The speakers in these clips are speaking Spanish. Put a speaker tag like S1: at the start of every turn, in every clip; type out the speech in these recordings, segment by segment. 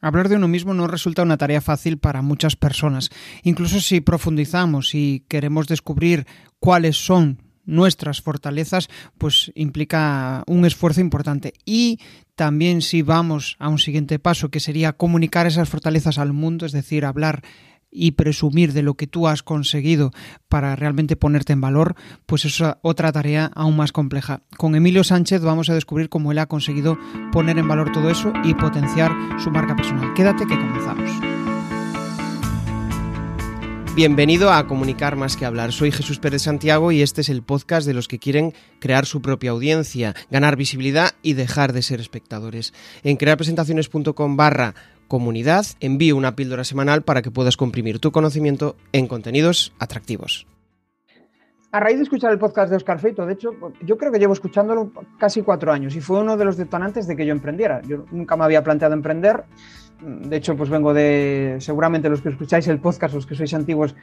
S1: Hablar de uno mismo no resulta una tarea fácil para muchas personas. Incluso si profundizamos y queremos descubrir cuáles son nuestras fortalezas, pues implica un esfuerzo importante. Y también si vamos a un siguiente paso, que sería comunicar esas fortalezas al mundo, es decir, hablar y presumir de lo que tú has conseguido para realmente ponerte en valor, pues es otra tarea aún más compleja. Con Emilio Sánchez vamos a descubrir cómo él ha conseguido poner en valor todo eso y potenciar su marca personal. Quédate que comenzamos. Bienvenido a Comunicar más que hablar. Soy Jesús Pérez Santiago y este es el podcast de los que quieren crear su propia audiencia, ganar visibilidad y dejar de ser espectadores. En crearpresentaciones.com barra comunidad, envío una píldora semanal para que puedas comprimir tu conocimiento en contenidos atractivos. A raíz de escuchar el podcast de Oscar Feito, de hecho, yo creo que llevo escuchándolo casi cuatro años y fue uno de los detonantes de que yo emprendiera. Yo nunca me había planteado emprender de hecho, pues vengo de, seguramente los que escucháis el podcast, los que sois antiguos,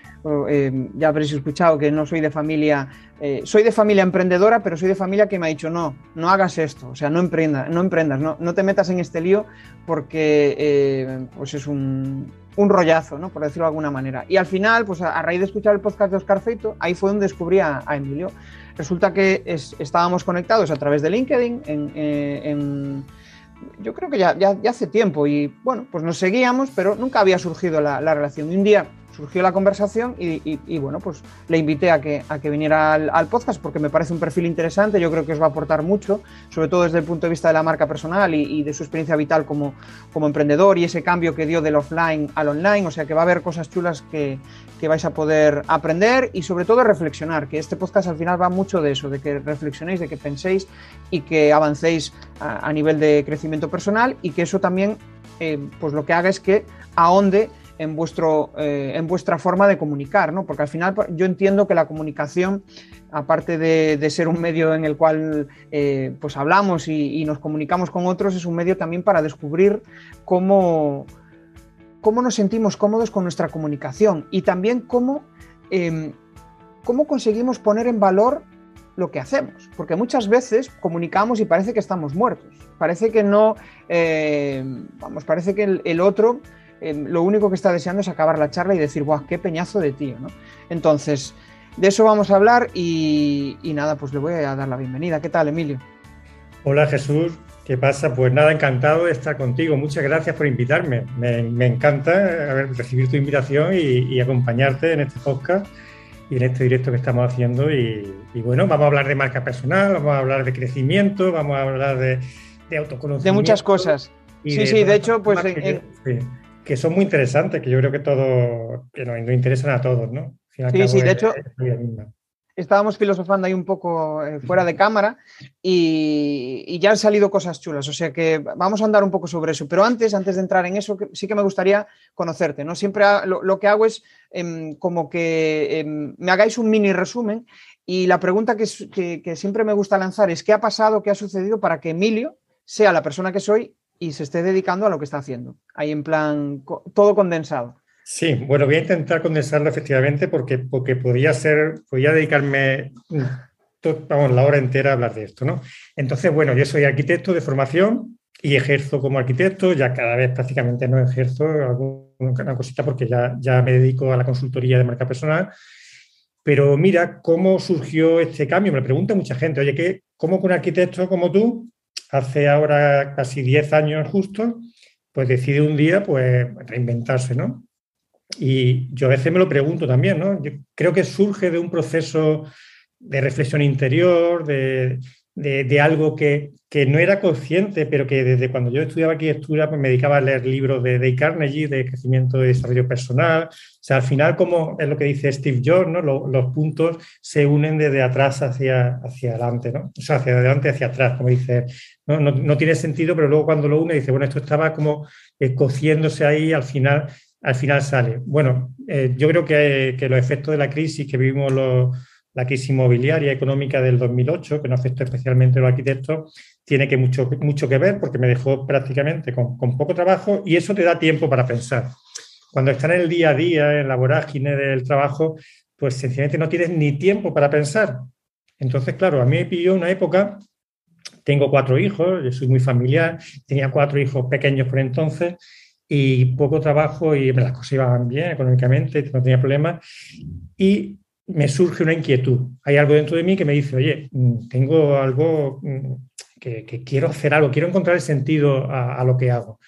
S1: eh, ya habréis escuchado que no soy de familia, eh, soy de familia emprendedora, pero soy de familia que me ha dicho, no, no hagas esto, o sea, no emprendas, no, emprendas, no, no te metas en este lío porque eh, pues es un, un, rollazo, ¿no? por decirlo de alguna manera. Y al final, pues a, raíz de escuchar el podcast de Oscar Feito, ahí fue donde descubrí a, Emilio. Resulta que estábamos conectados a través de LinkedIn en yo creo que ya, ya, hace tiempo y bueno, pues nos seguíamos, pero nunca había surgido la, la relación. Y un día surgió la conversación y, bueno, pues le invité a que, a que viniera al, podcast porque me parece un perfil interesante, yo creo que os va a aportar mucho, sobre todo desde el punto de vista de la marca personal y, de su experiencia vital como, como emprendedor y ese cambio que dio del offline al online, o sea que va a haber cosas chulas que, que vais a poder aprender y sobre todo reflexionar, que este podcast al final va mucho de eso, de que reflexionéis, de que penséis y que avancéis a, nivel de crecimiento personal y que eso también eh, pues lo que haga es que ahonde en, vuestro, eh, en vuestra forma de comunicar, ¿no? Porque al final pues, yo entiendo que la comunicación, aparte de, ser un medio en el cual eh, pues hablamos y, nos comunicamos con otros, es un medio también para descubrir cómo, cómo nos sentimos cómodos con nuestra comunicación y también cómo, em, cómo conseguimos poner en valor lo que hacemos, porque muchas veces comunicamos y parece que estamos muertos, parece que no, eh, vamos, parece que el otro Em, lo único que está deseando es acabar la charla y decir, ¡guau, qué peñazo de tío! ¿no? Entonces, de eso vamos a hablar y, nada, pues le voy a dar la bienvenida. ¿Qué tal, Emilio?
S2: Hola, Jesús. ¿Qué pasa? Pues nada, encantado de estar contigo. Muchas gracias por invitarme. Me, encanta recibir tu invitación y, acompañarte en este podcast y en este directo que estamos haciendo. Y, bueno, vamos a hablar de marca personal, vamos a hablar de crecimiento, vamos a hablar de, autoconocimiento.
S1: De muchas cosas. Sí, sí, de hecho, pues
S2: que son muy interesantes, que yo creo que todo, que nos, interesan a todos, ¿no?
S1: Sí, sí, de hecho, estábamos filosofando ahí un poco eh, fuera de cámara y, ya han salido cosas chulas, o sea que vamos a andar un poco sobre eso, pero antes, antes de entrar en eso, sí que me gustaría conocerte, ¿no? Siempre lo, que hago es em, como que em, me hagáis un mini resumen y la pregunta que, que siempre me gusta lanzar es ¿qué ha pasado, qué ha sucedido para que Emilio sea la persona que soy y se esté dedicando a lo que está haciendo. Ahí en plan, todo condensado.
S2: Sí, bueno, voy a intentar condensarlo efectivamente porque, porque podría ser, podría dedicarme vamos, la hora entera a hablar de esto, ¿no? Entonces, bueno, yo soy arquitecto de formación y ejerzo como arquitecto, ya cada vez prácticamente no ejerzo alguna cosita porque ya, ya me dedico a la consultoría de marca personal. Pero mira cómo surgió este cambio. Me pregunta mucha gente, oye, ¿qué, ¿cómo con un arquitecto como tú hace ahora casi 10 años justo, pues decide un día pues reinventarse, ¿no? Y yo a veces me lo pregunto también, ¿no? Yo creo que surge de un proceso de reflexión interior, de, de, algo que, que, no era consciente, pero que desde cuando yo estudiaba arquitectura pues me dedicaba a leer libros de Dale Carnegie, de crecimiento y desarrollo personal. O sea, al final, como es lo que dice Steve Jobs, ¿no? los, puntos se unen desde atrás hacia, hacia adelante, ¿no? O sea, hacia adelante hacia atrás, como dice. ¿no? No, no tiene sentido, pero luego cuando lo une dice, bueno, esto estaba como eh, cociéndose ahí, al final, al final sale. Bueno, eh, yo creo que, que los efectos de la crisis que vivimos los la crisis inmobiliaria económica del 2008, que nos afectó especialmente a los arquitectos, tiene que mucho, mucho que ver porque me dejó prácticamente con, poco trabajo y eso te da tiempo para pensar. Cuando estás en el día a día, en la vorágine del trabajo, pues sencillamente no tienes ni tiempo para pensar. Entonces, claro, a mí me pilló una época, tengo cuatro hijos, yo soy muy familiar, tenía cuatro hijos pequeños por entonces, y poco trabajo y las cosas iban bien económicamente, no tenía problemas. Y me surge una inquietud. Hay algo dentro de mí que me dice, oye, mm, tengo algo mm, que, quiero hacer algo, quiero encontrar el sentido a, lo que hago.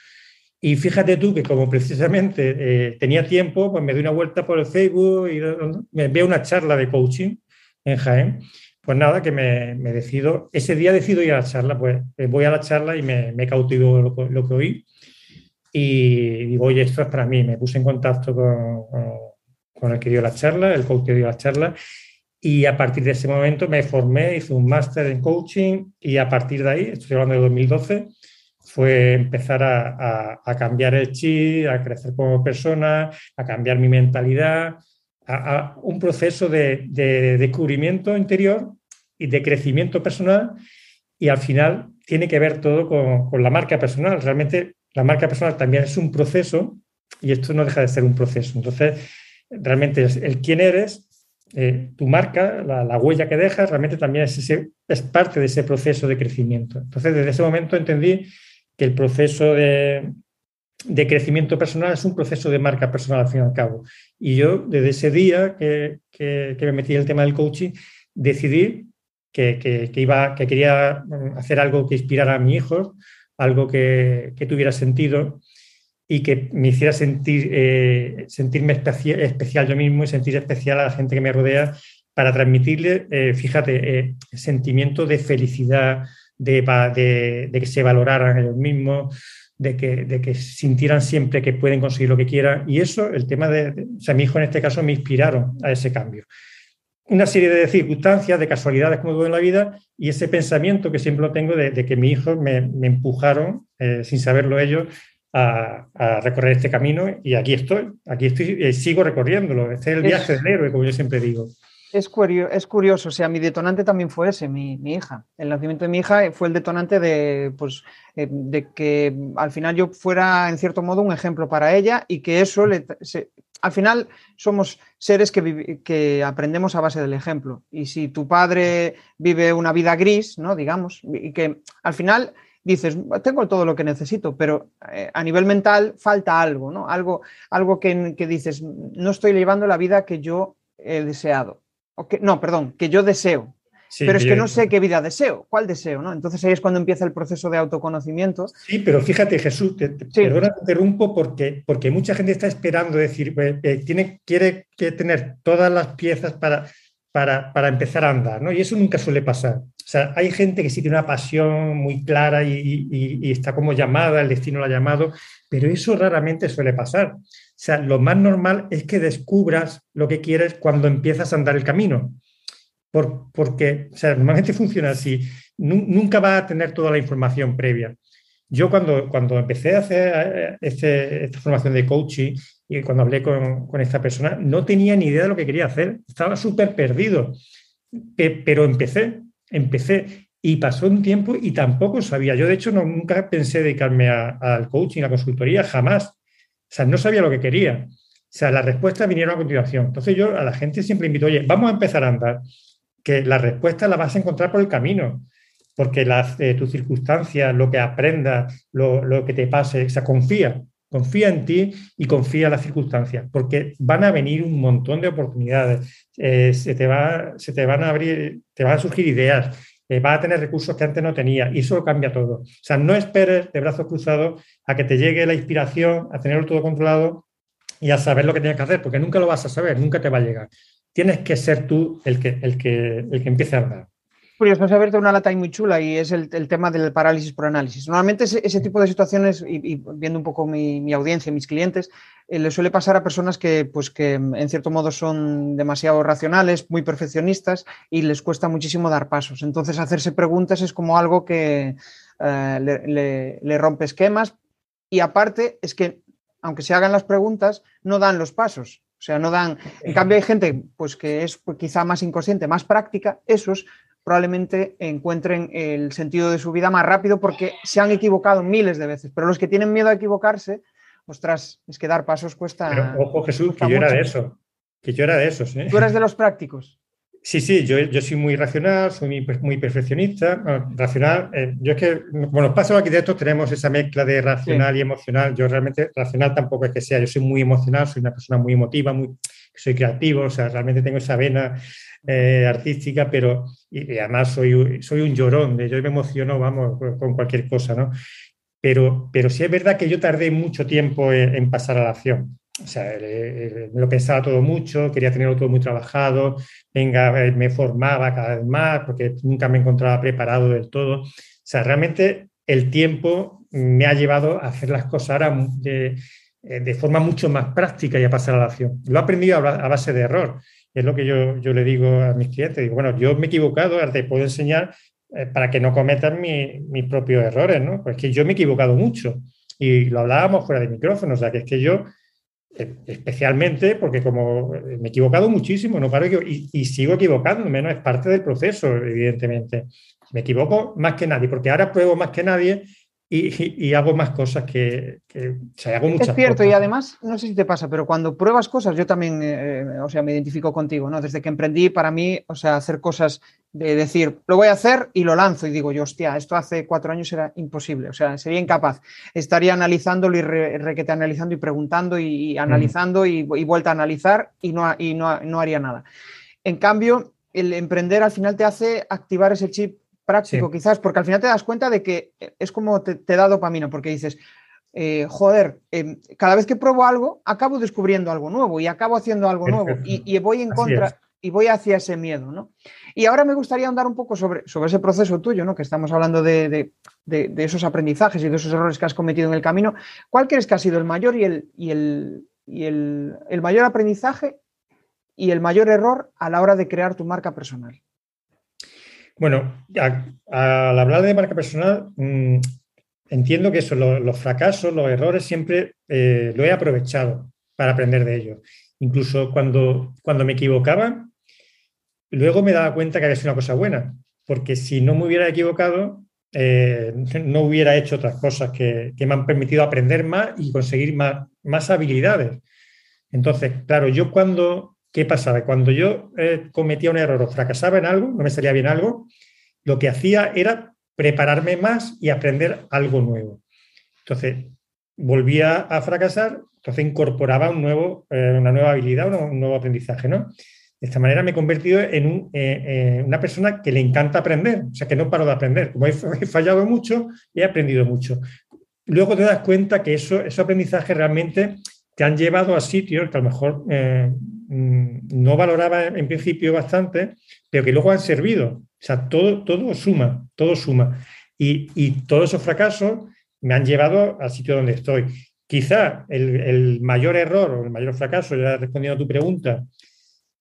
S2: Y fíjate tú que como precisamente eh, tenía tiempo, pues me doy una vuelta por el Facebook y veo una charla de coaching en Jaén. Pues nada, que me, decido, ese día decido ir a la charla, pues eh, voy a la charla y me, me cautivo lo, que oí. Y digo, oye, esto es para mí. Me puse en contacto con, con el que dio la charla, el coach que dio la charla, y a partir de ese momento me formé, hice un máster en coaching y a partir de ahí, estoy hablando de 2012, fue empezar a, cambiar el chip, a crecer como persona, a cambiar mi mentalidad, a, un proceso de, descubrimiento interior y de crecimiento personal y al final tiene que ver todo con, con la marca personal. Realmente la marca personal también es un proceso y esto no deja de ser un proceso. Entonces, realmente el quién eres, eh, tu marca, la, huella que dejas, realmente también es, es parte de ese proceso de crecimiento. Entonces, desde ese momento entendí que el proceso de, crecimiento personal es un proceso de marca personal al fin y al cabo. Y yo, desde ese día que, me metí en el tema del coaching, decidí que, iba, que quería hacer algo que inspirara a mi hijo, algo que, tuviera sentido y que me hiciera sentir, eh, sentirme especial, yo mismo y sentir especial a la gente que me rodea para transmitirle, eh, fíjate, eh, sentimiento de felicidad, de, de, que se valoraran ellos mismos, de que, de que, sintieran siempre que pueden conseguir lo que quieran. Y eso, el tema de, o sea, mi hijo en este caso me inspiraron a ese cambio. Una serie de circunstancias, de casualidades como todo en la vida, y ese pensamiento que siempre lo tengo de, que mi hijo me, me empujaron, sin saberlo ellos, a, recorrer este camino y aquí estoy, aquí estoy, y sigo recorriéndolo. Este es el viaje del héroe, como yo siempre digo.
S1: Es curioso, es curioso, o sea, mi detonante también fue ese, mi, hija. El nacimiento de mi hija fue el detonante de, pues, eh, de que al final yo fuera, en cierto modo, un ejemplo para ella y que eso, le, al final somos seres que, que, aprendemos a base del ejemplo. Y si tu padre vive una vida gris, ¿no? Digamos, y que al final dices, tengo todo lo que necesito, pero eh, a nivel mental falta algo, ¿no? Algo, algo que, dices, no estoy llevando la vida que yo he deseado. O que, no, perdón, que yo deseo. pero es que no sé qué vida deseo, cuál deseo, ¿no? Entonces ahí es cuando empieza el proceso de autoconocimiento.
S2: Sí, pero fíjate, Jesús, te, perdona, te interrumpo porque, porque mucha gente está esperando decir, eh, eh, tiene, quiere que tener todas las piezas para, para, empezar a andar, ¿no? Y eso nunca suele pasar. O sea, hay gente que sí tiene una pasión muy clara y, está como llamada, el destino lo ha llamado, pero eso raramente suele pasar. O sea, lo más normal es que descubras lo que quieres cuando empiezas a andar el camino. Por, porque, normalmente funciona así. Nunca va a tener toda la información previa. Yo cuando, cuando empecé a hacer este, esta formación de coaching y cuando hablé con, con, esta persona, no tenía ni idea de lo que quería hacer. Estaba súper perdido. Pero empecé empecé y pasó un tiempo y tampoco sabía. Yo, de hecho, no, nunca pensé dedicarme al coaching, a la consultoría, jamás. O sea, no sabía lo que quería. O sea, las respuestas vinieron a continuación. Entonces yo a la gente siempre invito, oye, vamos a empezar a andar, que la respuesta la vas a encontrar por el camino, porque las, eh, tus circunstancias, lo que aprendas, lo, que te pase, o sea, confía, confía en ti y confía en las circunstancias, porque van a venir un montón de oportunidades. Eh, se, te va, se te van a abrir, te van a surgir ideas, eh, vas a tener recursos que antes no tenía y eso cambia todo. O sea, no esperes de brazos cruzados a que te llegue la inspiración, a tenerlo todo controlado y a saber lo que tienes que hacer, porque nunca lo vas a saber, nunca te va a llegar. Tienes que ser tú el que, el que, el que empiece a andar
S1: curioso, has abierto una lata muy chula y es el, tema del parálisis por análisis. Normalmente ese, tipo de situaciones, y, viendo un poco mi, mi audiencia, mis clientes, eh, le suele pasar a personas que, pues, que en cierto modo son demasiado racionales, muy perfeccionistas y les cuesta muchísimo dar pasos. Entonces hacerse preguntas es como algo que eh, le, rompe esquemas y aparte es que aunque se hagan las preguntas, no dan los pasos. O sea, no dan. En cambio, hay gente pues, que es pues, quizá más inconsciente, más práctica. Esos probablemente encuentren el sentido de su vida más rápido porque se han equivocado miles de veces. Pero los que tienen miedo a equivocarse, ostras, es que dar pasos cuesta.
S2: Pero, ojo, Jesús, que yo era de eso. Que yo era de esos. ¿eh?
S1: Tú eres de los prácticos.
S2: Sí, sí, yo, yo soy muy racional, soy muy, perfeccionista. racional, eh, yo es que, bueno, los arquitectos tenemos esa mezcla de racional y emocional. Yo realmente, racional tampoco es que sea, yo soy muy emocional, soy una persona muy emotiva, muy, soy creativo, o sea, realmente tengo esa vena eh, artística, pero y, además soy, soy un llorón, de yo me emociono, vamos, con cualquier cosa, ¿no? Pero, pero sí es verdad que yo tardé mucho tiempo en pasar a la acción. O sea, me lo pensaba todo mucho, quería tenerlo todo muy trabajado, venga, eh, me formaba cada vez más porque nunca me encontraba preparado del todo. O sea, realmente el tiempo me ha llevado a hacer las cosas ahora de, eh, de forma mucho más práctica y a pasar a la acción. Lo he aprendido a base de error. Es lo que yo, yo le digo a mis clientes. Digo, bueno, yo me he equivocado, ahora te puedo enseñar eh, para que no cometan mis propios errores, ¿no? Pues que yo me he equivocado mucho. Y lo hablábamos fuera de micrófono, o sea, que es que yo especialmente porque como me he equivocado muchísimo, no paro y, y sigo equivocándome, ¿no? Es parte del proceso, evidentemente. Me equivoco más que nadie, porque ahora pruebo más que nadie y, hago más cosas que, hago muchas
S1: Es cierto, y además, no sé si te pasa, pero cuando pruebas cosas, yo también, eh, o sea, me identifico contigo, ¿no? Desde que emprendí, para mí, o sea, hacer cosas de decir, lo voy a hacer y lo lanzo y digo yo, hostia, esto hace cuatro años era imposible, o sea, sería incapaz. Estaría analizándolo y requete analizando y preguntando y, analizando y, vuelta a analizar y, no, y no, no haría nada. En cambio, el emprender al final te hace activar ese chip práctico, quizás, porque al final te das cuenta de que es como te, da dopamina, porque dices, eh, joder, em, cada vez que pruebo algo, acabo descubriendo algo nuevo y acabo haciendo algo nuevo y, voy en contra y voy hacia ese miedo, ¿no? Y ahora me gustaría andar un poco sobre, sobre ese proceso tuyo, ¿no? Que estamos hablando de, esos aprendizajes y de esos errores que has cometido en el camino. ¿Cuál crees que ha sido el mayor y el, y el, y el, el mayor aprendizaje y el mayor error a la hora de crear tu marca personal?
S2: Bueno, al hablar de marca personal, mm, entiendo que eso, los, fracasos, los errores, siempre eh, lo he aprovechado para aprender de ellos. Incluso cuando, cuando me equivocaba, luego me daba cuenta que había sido una cosa buena, porque si no me hubiera equivocado, eh, no hubiera hecho otras cosas que, me han permitido aprender más y conseguir más, más habilidades. Entonces, claro, yo cuando ¿Qué pasaba? Cuando yo eh, cometía un error o fracasaba en algo, no me salía bien algo, lo que hacía era prepararme más y aprender algo nuevo. Entonces, volvía a fracasar, entonces incorporaba un nuevo, eh, una nueva habilidad, un, nuevo aprendizaje, ¿no? De esta manera me he convertido en eh, una persona que le encanta aprender, o sea, que no paro de aprender. Como he, fallado mucho, he aprendido mucho. Luego te das cuenta que eso, esos aprendizajes realmente te han llevado a sitios que a lo mejor Mm, no valoraba en principio bastante, pero que luego han servido. O sea, todo, todo suma, todo suma. Y, todos esos fracasos me han llevado al sitio donde estoy. Quizá el, mayor error o el mayor fracaso, ya respondiendo a tu pregunta,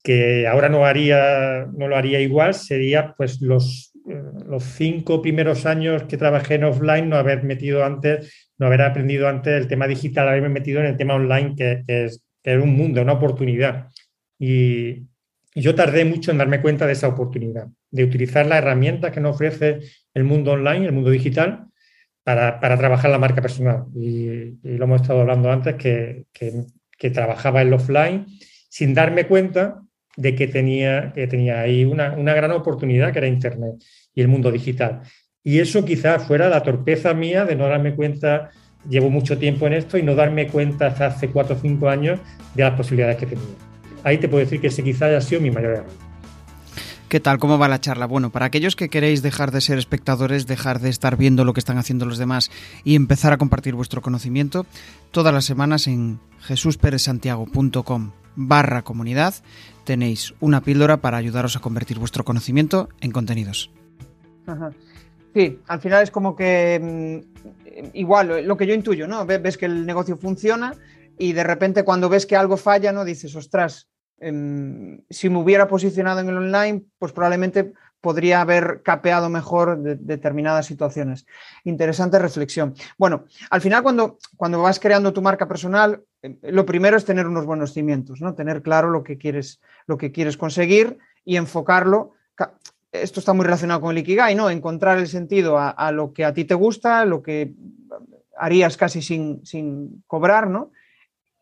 S2: que ahora no, haría, no lo haría igual, sería pues los, eh, los cinco primeros años que trabajé en offline, no haber metido antes, no haber aprendido antes el tema digital, haberme metido en el tema online, que, es, que un mundo, una oportunidad. Y, yo tardé mucho en darme cuenta de esa oportunidad, de utilizar las herramientas que nos ofrece el mundo online, el mundo digital, para, trabajar la marca personal. Y, lo hemos estado hablando antes, que, trabajaba en offline sin darme cuenta de que tenía, que tenía ahí una, una, gran oportunidad que era Internet y el mundo digital. Y eso quizás fuera la torpeza mía de no darme cuenta, llevo mucho tiempo en esto y no darme cuenta hasta hace cuatro o cinco años de las posibilidades que tenía ahí te puedo decir que ese quizá haya sido mi mayor error.
S3: ¿Qué tal? ¿Cómo va la charla? Bueno, para aquellos que queréis dejar de ser espectadores, dejar de estar viendo lo que están haciendo los demás y empezar a compartir vuestro conocimiento, todas las semanas en jesusperezsantiago.com barra comunidad tenéis una píldora para ayudaros a convertir vuestro conocimiento en contenidos.
S1: Sí, al final es como que mm, igual lo que yo intuyo, ¿no? Ves que el negocio funciona y de repente cuando ves que algo falla, ¿no? Dices, ostras, Em, si me hubiera posicionado en el online, pues probablemente podría haber capeado mejor determinadas situaciones. Interesante reflexión. Bueno, al final cuando, cuando vas creando tu marca personal, em, lo primero es tener unos buenos cimientos, ¿no? Tener claro lo que quieres, lo que quieres conseguir y enfocarlo. Esto está muy relacionado con el Ikigai, ¿no? Encontrar el sentido a, lo que a ti te gusta, lo que harías casi sin, sin cobrar, ¿no?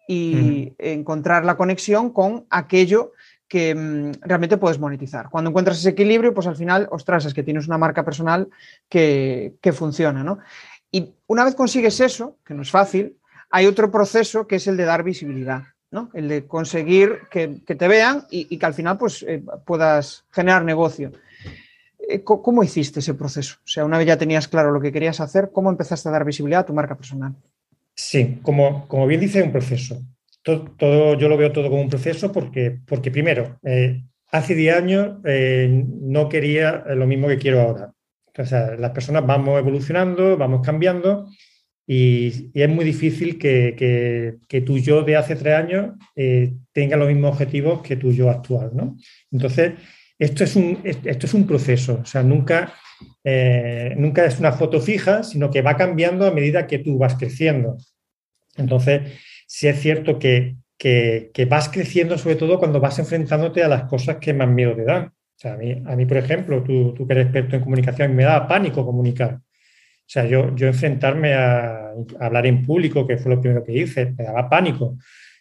S1: y encontrar la conexión con aquello que mm, realmente puedes monetizar. Cuando encuentras ese equilibrio, pues al final, ostras, es que tienes una marca personal que, que funciona, ¿no? Y una vez consigues eso, que no es fácil, hay otro proceso que es el de dar visibilidad. ¿no? El de conseguir que, te vean y, que al final pues, eh, puedas generar negocio. Eh, ¿Cómo hiciste ese proceso? O sea, una vez ya tenías claro lo que querías hacer, ¿cómo empezaste a dar visibilidad a tu marca personal?
S2: Sí, como, como bien dice, un proceso. Todo, yo lo veo todo como un proceso porque, porque primero, eh, hace 10 años no quería lo mismo que quiero ahora. O sea, las personas vamos evolucionando, vamos cambiando y, es muy difícil que, que, tu yo de hace tres años eh, tenga los mismos objetivos que tu yo actual. ¿no? Entonces, esto es, un, esto es un proceso, o sea, nunca, eh, nunca es una foto fija, sino que va cambiando a medida que tú vas creciendo. Entonces, sí es cierto que, que, vas creciendo sobre todo cuando vas enfrentándote a las cosas que más miedo te dan. O sea, a, mí, a mí, por ejemplo, tú, tú que eres experto en comunicación, me da pánico comunicar. O sea, yo, yo enfrentarme a, hablar en público, que fue lo primero que hice, me daba pánico.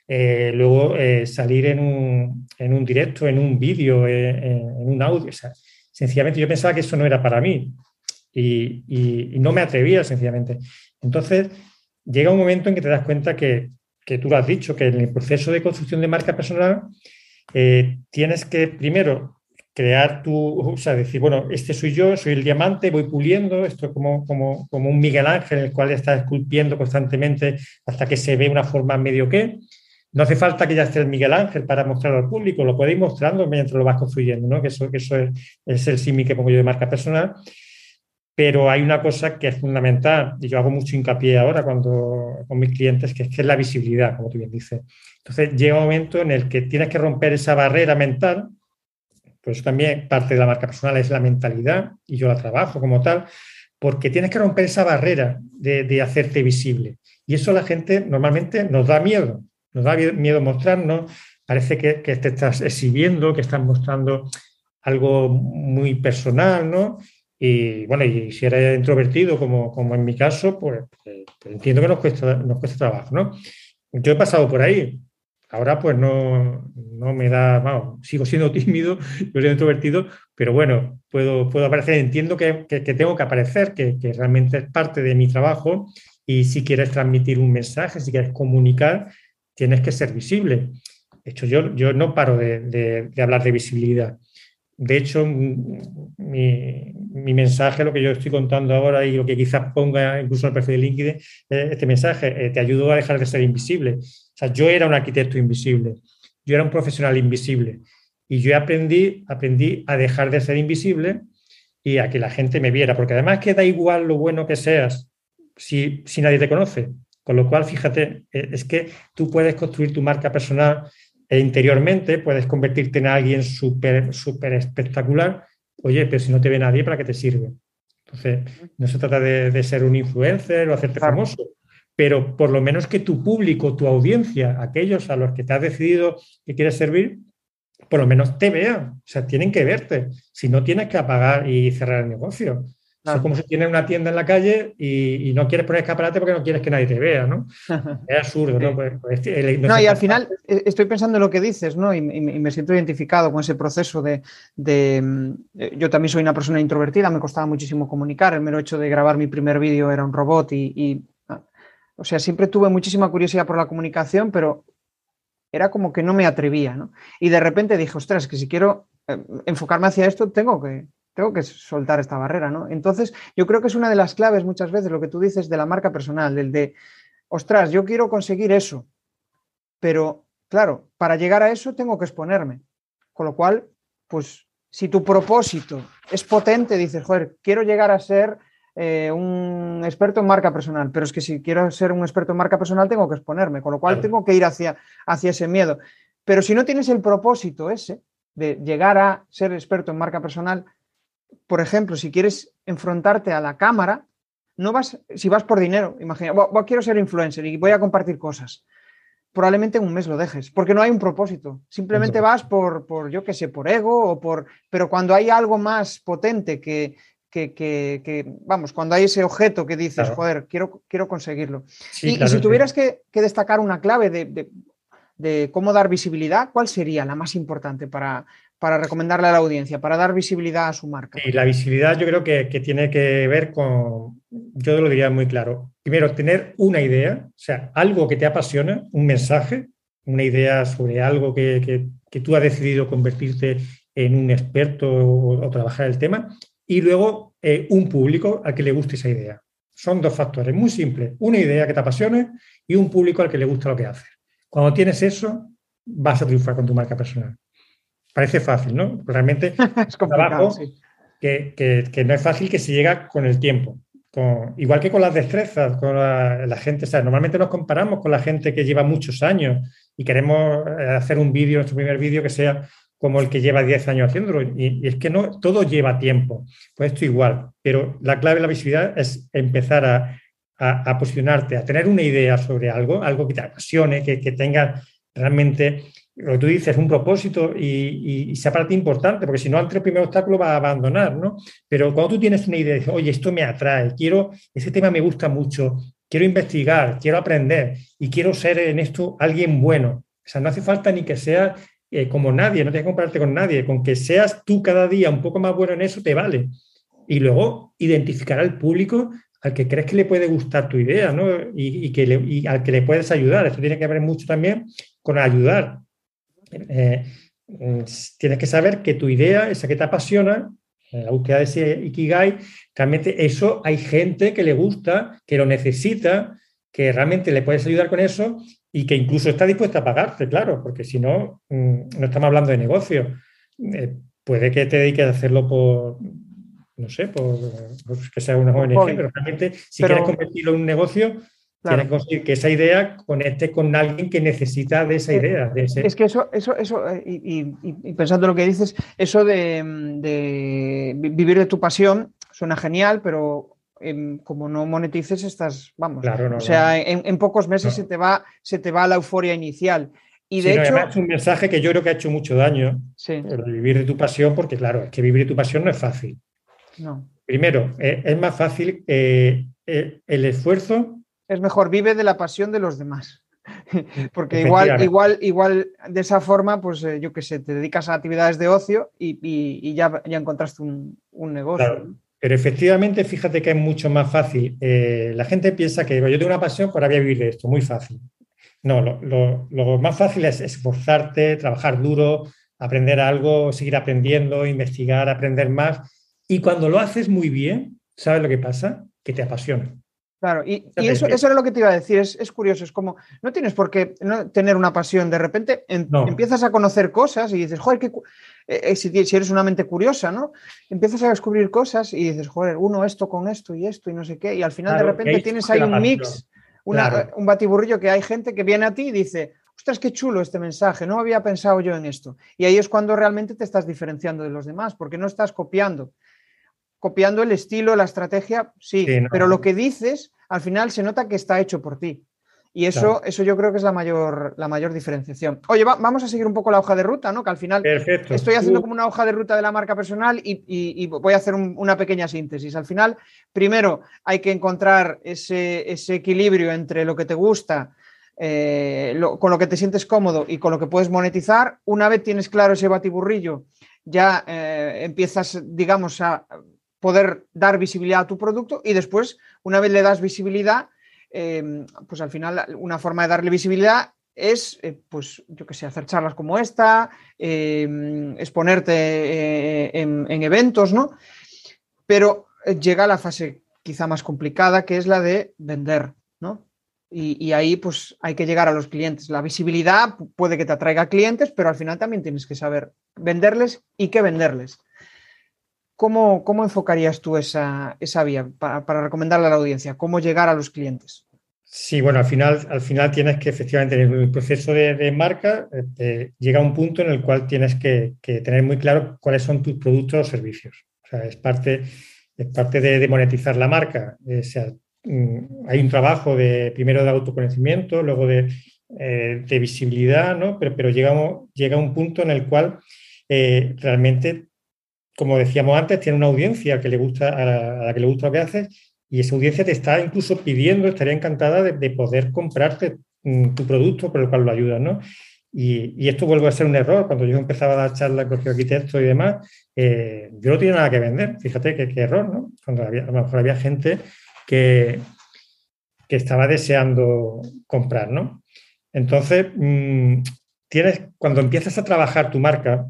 S2: Eh, luego eh, salir en un, en un, directo, en un vídeo, eh, en, un audio. O sea, sencillamente yo pensaba que eso no era para mí y, y, no me atrevía, sencillamente. Entonces, llega un momento en que te das cuenta que, que tú lo has dicho, que en el proceso de construcción de marca personal tienes que primero crear tu, o sea, decir, bueno, este soy yo, soy el diamante, voy puliendo, esto como, como, como un Miguel Ángel, el cual estás esculpiendo constantemente hasta que se ve una forma medio que. No hace falta que ya esté el Miguel Ángel para mostrarlo al público, lo podéis mostrando mientras lo vas construyendo, ¿no? Que eso, que eso es, el símil que pongo yo de marca personal. Pero hay una cosa que es fundamental, y yo hago mucho hincapié ahora cuando con mis clientes, que es, que es la visibilidad, como tú bien dices. Entonces llega un momento en el que tienes que romper esa barrera mental pues también parte de la marca personal es la mentalidad y yo la trabajo como tal, porque tienes que romper esa barrera de, hacerte visible. Y eso a la gente normalmente nos da miedo, nos da miedo mostrarnos, parece que, te estás exhibiendo, que estás mostrando algo muy personal, ¿no? Y bueno, y si eres introvertido, como, como en mi caso, pues, pues, entiendo que nos cuesta, nos cuesta trabajo, ¿no? Yo he pasado por ahí, Ahora pues no, me da, vamos, sigo siendo tímido, yo soy introvertido, pero bueno, puedo, puedo aparecer, entiendo que, tengo que aparecer, que, realmente es parte de mi trabajo y si quieres transmitir un mensaje, si quieres comunicar, tienes que ser visible. De hecho, yo, yo no paro de, hablar de visibilidad. De hecho, mi, mensaje, lo que yo estoy contando ahora y lo que quizás ponga incluso en el perfil de LinkedIn, este mensaje, eh, te ayudo a dejar de ser invisible. O sea, yo era un arquitecto invisible, yo era un profesional invisible y yo aprendí, aprendí a dejar de ser invisible y a que la gente me viera, porque además que da igual lo bueno que seas si, si nadie te conoce. Con lo cual, fíjate, e, es que tú puedes construir tu marca personal e interiormente, puedes convertirte en alguien súper, súper espectacular. Oye, pero si no te ve nadie, ¿para qué te sirve? Entonces, no se trata de, ser un influencer o hacerte famoso pero por lo menos que tu público, tu audiencia, aquellos a los que te has decidido que quieres servir, por lo menos te vean, o sea, tienen que verte, si no tienes que apagar y cerrar el negocio. Es como si tienes una tienda en la calle y, no quieres poner escaparate porque no quieres que nadie te vea, ¿no? Es absurdo, ¿no? Pues,
S1: pues, no, y al final eh, estoy pensando en lo que dices, ¿no? Y, me siento identificado con ese proceso de, mm, eh, Yo también soy una persona introvertida, me costaba muchísimo comunicar, el mero hecho de grabar mi primer vídeo era un robot y o sea, siempre tuve muchísima curiosidad por la comunicación, pero era como que no me atrevía, ¿no? Y de repente dije, ostras, que si quiero eh, enfocarme hacia esto, tengo que, tengo que soltar esta barrera, ¿no? Entonces, yo creo que es una de las claves muchas veces lo que tú dices de la marca personal, del de, ostras, yo quiero conseguir eso, pero claro, para llegar a eso tengo que exponerme. Con lo cual, pues, si tu propósito es potente, dices, joder, quiero llegar a ser eh, un experto en marca personal, pero es que si quiero ser un experto en marca personal tengo que exponerme, con lo cual tengo que ir hacia, hacia ese miedo. Pero si no tienes el propósito ese de llegar a ser experto en marca personal, por ejemplo, si quieres enfrentarte a la cámara, no vas, si vas por dinero, imagina, quiero ser influencer y voy a compartir cosas. Probablemente en un mes lo dejes, porque no hay un propósito. Simplemente vas por, por yo qué sé, por ego o por. Pero cuando hay algo más potente que, que, vamos, cuando hay ese objeto que dices, joder, quiero, quiero conseguirlo. y, si tuvieras que, destacar una clave de, de cómo dar visibilidad, ¿cuál sería la más importante para, para recomendarle a la audiencia, para dar visibilidad a su marca?
S2: Y la visibilidad yo creo que, tiene que ver con, yo lo diría muy claro, primero, tener una idea, o sea, algo que te apasiona, un mensaje, una idea sobre algo que, tú has decidido convertirte en un experto o, trabajar el tema, y luego eh, un público al que le guste esa idea. Son dos factores muy simples, una idea que te apasione y un público al que le gusta lo que haces. Cuando tienes eso, vas a triunfar con tu marca personal. Parece fácil, ¿no? Realmente es un trabajo que, no es fácil que se llega con el tiempo. igual que con las destrezas, con la, gente, o normalmente nos comparamos con la gente que lleva muchos años y queremos eh, hacer un vídeo, nuestro primer vídeo, que sea como el que lleva 10 años haciéndolo. Y, es que no, todo lleva tiempo. Pues esto igual. Pero la clave de la visibilidad es empezar a, posicionarte, a tener una idea sobre algo, algo que te apasione, que, que tenga realmente lo que tú dices, un propósito y, sea para ti importante, porque si no, ante el primer obstáculo va a abandonar, ¿no? Pero cuando tú tienes una idea, oye, esto me atrae, quiero, ese tema me gusta mucho, quiero investigar, quiero aprender y quiero ser en esto alguien bueno. O sea, no hace falta ni que seas eh, como nadie, no tienes que compararte con nadie, con que seas tú cada día un poco más bueno en eso, te vale. Y luego identificar al público al que crees que le puede gustar tu idea, ¿no? Y, que y al que le puedes ayudar. Esto tiene que ver mucho también con ayudar eh, tienes que saber que tu idea, esa que te apasiona, la búsqueda de ese Ikigai, realmente eso hay gente que le gusta, que lo necesita, que realmente le puedes ayudar con eso y que incluso está dispuesta a pagarte, claro, porque si no, mm, no estamos hablando de negocio. Eh, puede que te dediques a hacerlo por, no sé, por, que sea una ONG, pero realmente si quieres convertirlo en un negocio, Tienes que conseguir que esa idea conecte con alguien que necesita de esa idea.
S1: Es que eso, eso, eso eh, y, pensando lo que dices, eso de, vivir de tu pasión suena genial, pero em, como no monetices, estás, vamos, o sea, en, pocos meses se, te va, se te va la euforia inicial. Y de hecho,
S2: es un mensaje que yo creo que ha hecho mucho daño, vivir de tu pasión, porque claro, es que vivir de tu pasión no es fácil. No. Primero, eh, es más fácil eh, el esfuerzo
S1: es mejor, vive de la pasión de los demás. Porque igual, igual, igual de esa forma, pues eh, yo qué sé, te dedicas a actividades de ocio y, ya, ya encontraste un, negocio.
S2: Pero efectivamente, fíjate que es mucho más fácil. Eh, la gente piensa que yo tengo una pasión, pues voy a vivir de esto, muy fácil. No, lo, más fácil es esforzarte, trabajar duro, aprender algo, seguir aprendiendo, investigar, aprender más. Y cuando lo haces muy bien, ¿sabes lo que pasa? Que te apasiona.
S1: Claro, y, eso, eso, era lo que te iba a decir, es, curioso, es como, no tienes por qué no tener una pasión, de repente empiezas a conocer cosas y dices, joder, que, eh, eh, si, eres una mente curiosa, ¿no? Empiezas a descubrir cosas y dices, joder, uno esto con esto y esto y no sé qué, y al final de repente tienes ahí un mix, un batiburrillo que hay gente que viene a ti y dice, ostras, qué chulo este mensaje, no había pensado yo en esto. Y ahí es cuando realmente te estás diferenciando de los demás, porque no estás copiando copiando el estilo, la estrategia, sí, pero lo que dices al final se nota que está hecho por ti. Y eso, eso yo creo que es la mayor, la mayor diferenciación. Oye, vamos a seguir un poco la hoja de ruta, ¿no? Que al final estoy haciendo como una hoja de ruta de la marca personal y, voy a hacer una pequeña síntesis. Al final, primero hay que encontrar ese, equilibrio entre lo que te gusta, eh, con lo que te sientes cómodo y con lo que puedes monetizar. Una vez tienes claro ese batiburrillo, ya eh, empiezas, digamos, a poder dar visibilidad a tu producto y después, una vez le das visibilidad, em, pues al final una forma de darle visibilidad es, eh, pues yo que sé, hacer charlas como esta, em, exponerte eh, en, eventos, ¿no? Pero eh, llega la fase quizá más complicada, que es la de vender, ¿no? Y, y, ahí pues hay que llegar a los clientes. La visibilidad puede que te atraiga clientes, pero al final también tienes que saber venderles y qué venderles. ¿Cómo, enfocarías tú esa, vía para, recomendarle a la audiencia? ¿Cómo llegar a los clientes?
S2: Sí, bueno, al final, al final tienes que efectivamente en el proceso de, marca eh, llega un punto en el cual tienes que, tener muy claro cuáles son tus productos o servicios. O sea, es parte, es parte de, monetizar la marca. Eh, o sea, mm, hay un trabajo de primero de autoconocimiento, luego de, eh, visibilidad, ¿no? Pero, pero llega, llega un punto en el cual realmente como decíamos antes, tiene una audiencia que le gusta, a la, que le gusta lo que haces y esa audiencia te está incluso pidiendo, estaría encantada de, poder comprarte mm, tu producto por el cual lo ayudas, ¿no? Y, esto vuelve a ser un error. Cuando yo empezaba a dar charlas con arquitectos y demás, eh, yo no tenía nada que vender. Fíjate qué, error, ¿no? Cuando había, a lo mejor había gente que, que estaba deseando comprar, ¿no? Entonces, mm, tienes, cuando empiezas a trabajar tu marca,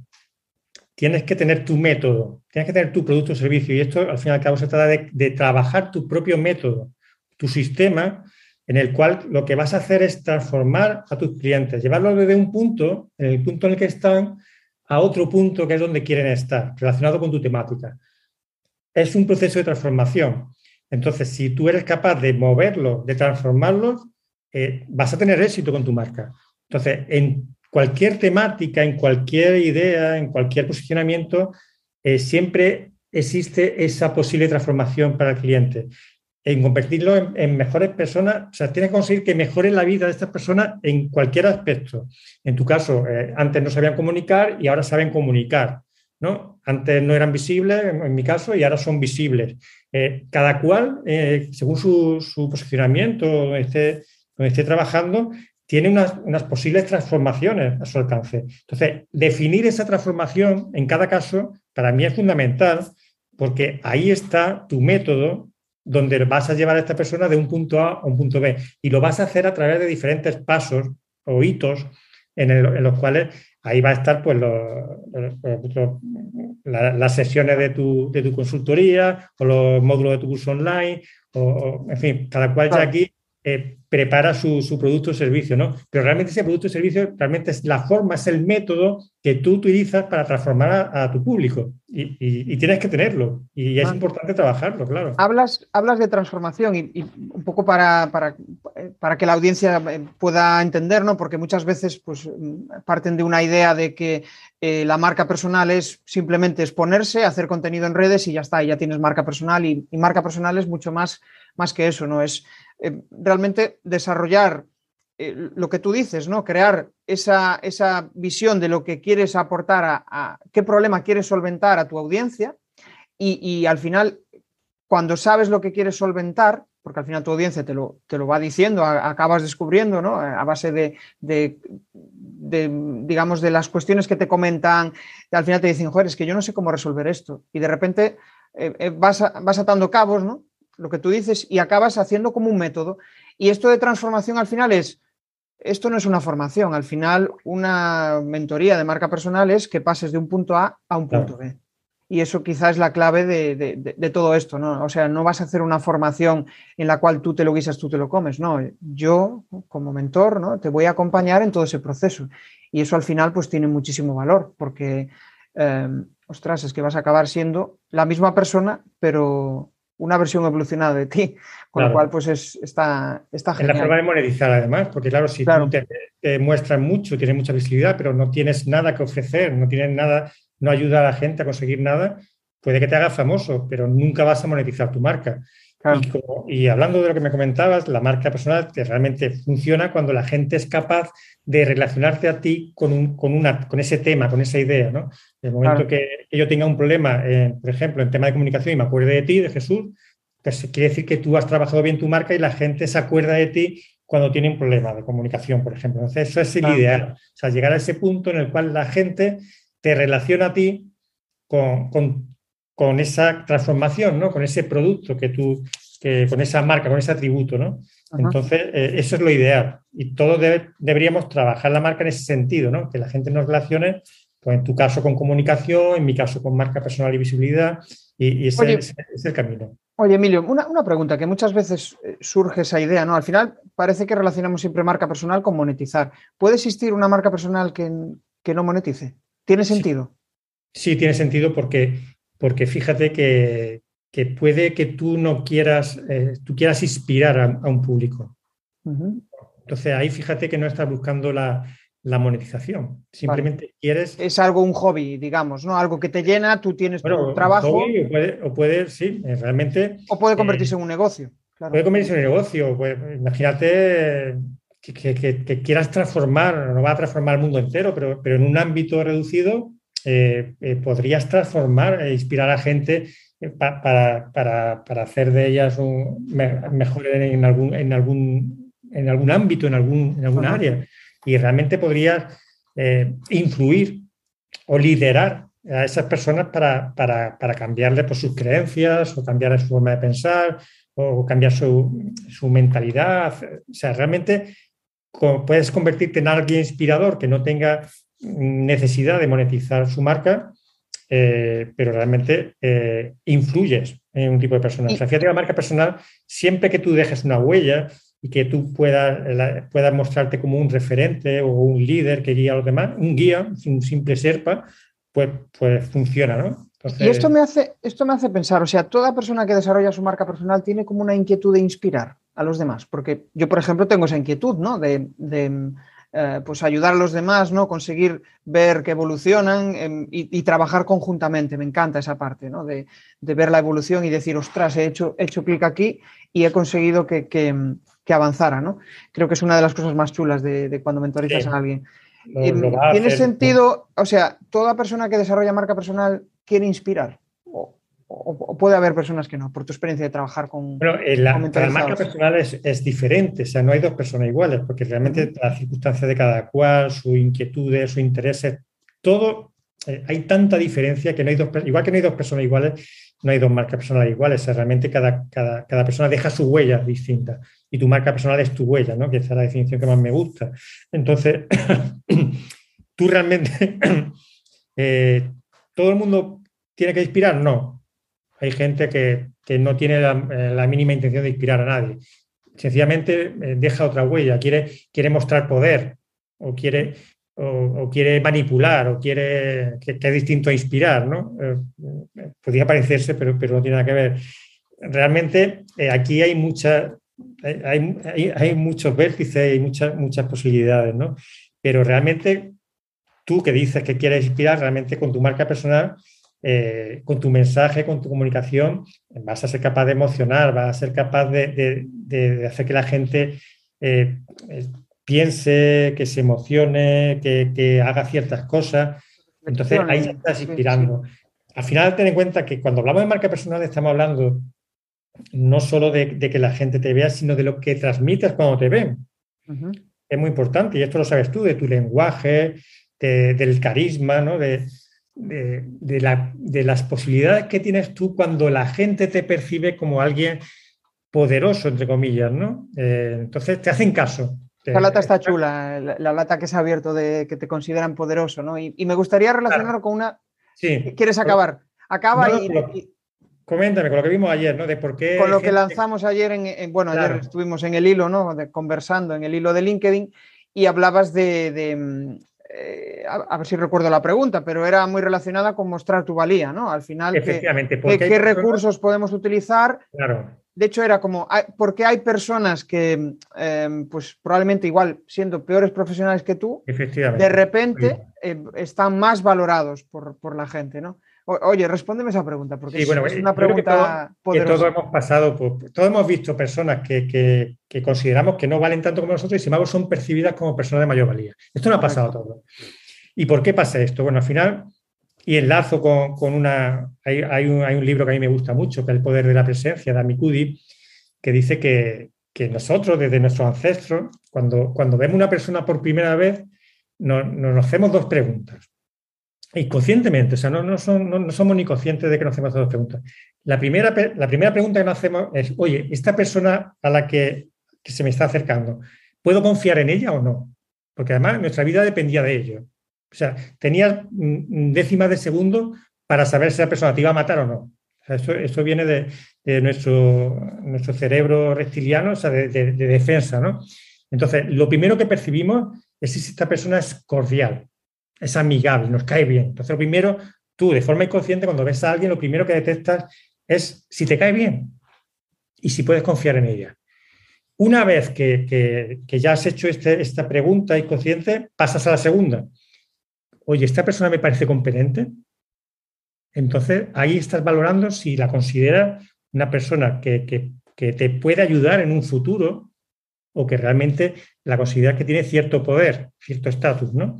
S2: tienes que tener tu método, tienes que tener tu producto o servicio. Y esto, al fin y al cabo, se trata de, trabajar tu propio método, tu sistema en el cual lo que vas a hacer es transformar a tus clientes, llevarlos desde un punto, en el punto en el que están, a otro punto que es donde quieren estar, relacionado con tu temática. Es un proceso de transformación. Entonces, si tú eres capaz de moverlo, de transformarlo, eh, vas a tener éxito con tu marca. Entonces, en cualquier temática, en cualquier idea, en cualquier posicionamiento, eh, siempre existe esa posible transformación para el cliente en convertirlo en, mejores personas, o sea, tienes que conseguir que mejore la vida de estas personas en cualquier aspecto. En tu caso, eh, antes no sabían comunicar y ahora saben comunicar, ¿no? Antes no eran visibles, en, mi caso, y ahora son visibles. Eh, cada cual, según su, posicionamiento, donde donde esté trabajando, tiene unas, unas, posibles transformaciones a su alcance. Entonces, definir esa transformación en cada caso, para mí es fundamental, porque ahí está tu método donde vas a llevar a esta persona de un punto A a un punto B. Y lo vas a hacer a través de diferentes pasos o hitos en, los cuales ahí va a estar pues, las sesiones de tu, de tu, consultoría o los módulos de tu curso online, o, en fin, cada cual ya aquí eh, prepara su, producto o servicio, ¿no? Pero realmente ese producto o servicio realmente es la forma, es el método que tú utilizas para transformar a, tu público y, tienes que tenerlo y es ah. importante trabajarlo, claro.
S1: Hablas, hablas de transformación y, un poco para, para, que la audiencia eh, pueda entender, ¿no? Porque muchas veces pues, parten de una idea de que eh, la marca personal es simplemente exponerse, hacer contenido en redes y ya está, y ya tienes marca personal y, marca personal es mucho más, más que eso, ¿no? Es eh, realmente desarrollar eh, lo que tú dices, ¿no? Crear esa, esa, visión de lo que quieres aportar a, qué problema quieres solventar a tu audiencia y, al final, cuando sabes lo que quieres solventar, porque al final tu audiencia te lo, te lo va diciendo, acabas descubriendo, ¿no? A base de, digamos, de las cuestiones que te comentan, al final te dicen, joder, es que yo no sé cómo resolver esto. Y de repente eh, vas, vas atando cabos, ¿no? Lo que tú dices, y acabas haciendo como un método. Y esto de transformación al final es, esto no es una formación, al final una mentoría de marca personal es que pases de un punto A a un punto B. Y eso quizás es la clave de, todo esto, ¿no? O sea, no vas a hacer una formación en la cual tú te lo guisas, tú te lo comes, no. Yo, como mentor, ¿no? Te voy a acompañar en todo ese proceso. Y eso al final, pues tiene muchísimo valor, porque, eh, ostras, es que vas a acabar siendo la misma persona, pero una versión evolucionada de ti, con lo cual pues es, está, está
S2: genial. En la forma de monetizar además, porque claro, si tú te, muestras mucho, tienes mucha visibilidad, pero no tienes nada que ofrecer, no tienes nada, no ayuda a la gente a conseguir nada, puede que te hagas famoso, pero nunca vas a monetizar tu marca. Y, hablando de lo que me comentabas, la marca personal que realmente funciona cuando la gente es capaz de relacionarte a ti con, un, con, una, con ese tema, con esa idea. ¿no? En el momento que, yo tenga un problema, por ejemplo, en tema de comunicación y me acuerde de ti, de Jesús, pues quiere decir que tú has trabajado bien tu marca y la gente se acuerda de ti cuando tiene un problema de comunicación, por ejemplo. Entonces, eso es el ideal. O sea, llegar a ese punto en el cual la gente te relaciona a ti con, con con esa transformación, ¿no? Con ese producto que tú, que, con esa marca, con ese atributo, ¿no? Entonces, eh, eso es lo ideal. Y todos deberíamos trabajar la marca en ese sentido, ¿no? Que la gente nos relacione, pues en tu caso con comunicación, en mi caso con marca personal y visibilidad, y, ese, es el camino.
S1: Oye, Emilio, una, pregunta que muchas veces eh, surge esa idea, ¿no? Al final parece que relacionamos siempre marca personal con monetizar. ¿Puede existir una marca personal que, que no monetice? ¿Tiene sentido?
S2: sí tiene sentido porque porque fíjate que, puede que tú no quieras, eh, tú quieras inspirar a, un público. Entonces ahí fíjate que no estás buscando la, monetización, simplemente quieres...
S1: Es algo, un hobby, digamos, ¿no? Algo que te llena, tú tienes tu trabajo.
S2: o, puede, sí, eh, realmente...
S1: O puede convertirse en un negocio.
S2: Puede convertirse en un negocio. Pues, imagínate que, quieras transformar, no va a transformar el mundo entero, pero, pero en un ámbito reducido eh, eh, podrías transformar e inspirar a gente eh, para, hacer de ellas un, mejor en algún, en algún en algún ámbito, en algún, en algún área, y realmente podrías eh, influir o liderar a esas personas para, para, para cambiarle pues, sus creencias o cambiar su forma de pensar o cambiar su, su mentalidad. O sea, realmente puedes convertirte en alguien inspirador que no tenga necesidad de monetizar su marca, eh, pero realmente eh, influyes en un tipo de persona. O sea, fíjate, la marca personal, siempre que tú dejes una huella y que tú puedas, puedas mostrarte como un referente o un líder que guía a los demás, un guía, un simple serpa, pues, pues funciona, ¿no?
S1: Y esto me, hace, esto me hace pensar, o sea, toda persona que desarrolla su marca personal tiene como una inquietud de inspirar a los demás, porque yo, por ejemplo, tengo esa inquietud, ¿no? De, eh, pues ayudar a los demás, ¿no? Conseguir ver que evolucionan em, y, trabajar conjuntamente. Me encanta esa parte, ¿no? De, ver la evolución y decir, ostras, he hecho, hecho clic aquí y he conseguido que, que, avanzara, ¿no? Creo que es una de las cosas más chulas de, cuando mentorizas a alguien. Em, ¿Tiene sentido, o sea, toda persona que desarrolla marca personal quiere inspirar? O, puede haber personas que no, por tu experiencia de trabajar con.
S2: Bueno, la, marca personal es, diferente, o sea, no hay dos personas iguales, porque realmente las circunstancias de cada cual, sus inquietudes, sus intereses, todo, eh, hay tanta diferencia que no hay dos, igual que no hay dos personas iguales, no hay dos marcas personales iguales, realmente cada, cada, cada, persona deja su huella distinta y tu marca personal es tu huella, ¿no? que esa es la definición que más me gusta. Entonces, tú realmente, eh, todo el mundo tiene que inspirar, no. Hay gente que, no tiene eh, la, mínima intención de inspirar a nadie. Sencillamente eh, deja otra huella, quiere, quiere mostrar poder o quiere, o, quiere manipular o quiere que, es distinto a inspirar, ¿no? Eh, podría parecerse, pero, pero no tiene nada que ver. Realmente aquí hay muchas hay, hay, muchos vértices y muchas, muchas posibilidades, ¿no? Pero realmente tú que dices que quieres inspirar, realmente con tu marca personal eh, con tu mensaje, con tu comunicación, vas a ser capaz de emocionar, vas a ser capaz de, hacer que la gente eh, eh, piense, que se emocione, que, haga ciertas cosas. Entonces ahí estás inspirando. Al final, ten en cuenta que cuando hablamos de marca personal estamos hablando no solo de, que la gente te vea, sino de lo que transmites cuando te ven. Es muy importante, y esto lo sabes tú, de tu lenguaje, del carisma, ¿no? De, de, las posibilidades que tienes tú cuando la gente te percibe como alguien poderoso, entre comillas, ¿no? Eh, entonces te hacen caso.
S1: La lata está chula, la, lata que se ha abierto de que te consideran poderoso, ¿no? Y, me gustaría relacionarlo con una... Sí. ¿Quieres acabar? Acaba y,
S2: Coméntame con lo que vimos ayer, ¿no? De por qué...
S1: Con lo que lanzamos ayer, en, bueno, ayer estuvimos en el hilo, ¿no? conversando en el hilo de LinkedIn y hablabas de eh, a, ver si recuerdo la pregunta, pero era muy relacionada con mostrar tu valía, ¿no? Al final,
S2: Efectivamente,
S1: ¿qué, recursos podemos utilizar? Claro. De hecho, era como, porque hay personas que, em, pues probablemente igual siendo peores profesionales que tú, de repente eh, están más valorados por, por la gente, ¿no? Oye, respóndeme esa pregunta, porque es, una pregunta
S2: poderosa. todos hemos pasado, todos hemos visto personas que, consideramos que no valen tanto como nosotros y sin embargo son percibidas como personas de mayor valía. Esto no ha pasado todo. ¿Y por qué pasa esto? Bueno, al final, y enlazo con, una. Hay, un, libro que a mí me gusta mucho, que es El poder de la presencia, de Amikudi, que dice que, nosotros, desde nuestros ancestros, cuando, cuando vemos una persona por primera vez, nos hacemos dos preguntas inconscientemente, o sea, no, no, somos ni conscientes de que nos hacemos esas dos preguntas. La primera, la primera pregunta que nos hacemos es, oye, esta persona a la que, se me está acercando, ¿puedo confiar en ella o no? Porque además nuestra vida dependía de ello. O sea, tenías décimas de segundo para saber si esa persona te iba a matar o no. eso, viene de, nuestro, nuestro cerebro reptiliano, o sea, de, de defensa, ¿no? Entonces, lo primero que percibimos es si esta persona es cordial, es amigable, nos cae bien. Entonces, lo primero, tú de forma inconsciente, cuando ves a alguien, lo primero que detectas es si te cae bien y si puedes confiar en ella. Una vez que, ya has hecho este, esta pregunta inconsciente, pasas a la segunda. Oye, ¿esta persona me parece competente? Entonces, ahí estás valorando si la consideras una persona que, que te puede ayudar en un futuro o que realmente la consideras que tiene cierto poder, cierto estatus, ¿no?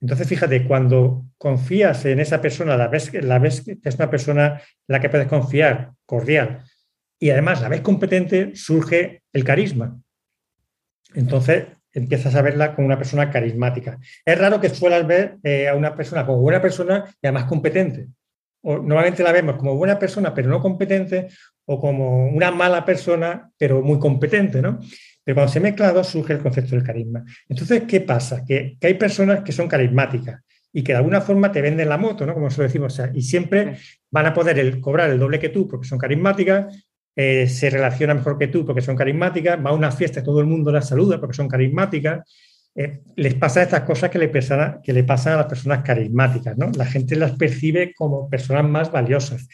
S2: Entonces, fíjate, cuando confías en esa persona, la ves, la ves que es una persona en la que puedes confiar, cordial, y además la ves competente, surge el carisma. entonces empiezas a verla como una persona carismática. Es raro que suelas ver eh, a una persona como buena persona y además competente. O, normalmente la vemos como buena persona pero no competente o como una mala persona pero muy competente, ¿no? Pero cuando se mezcla dos surge el concepto del carisma. Entonces, ¿qué pasa? Que, hay personas que son carismáticas y que de alguna forma te venden la moto, ¿no? Como se lo decimos, y siempre van a poder cobrar el doble que tú porque son carismáticas, eh, se relaciona mejor que tú porque son carismáticas, va a una fiesta y todo el mundo las saluda porque son carismáticas. Eh, les pasa estas cosas que le, que le pasan a las personas carismáticas, ¿no? La gente las percibe como personas más valiosas.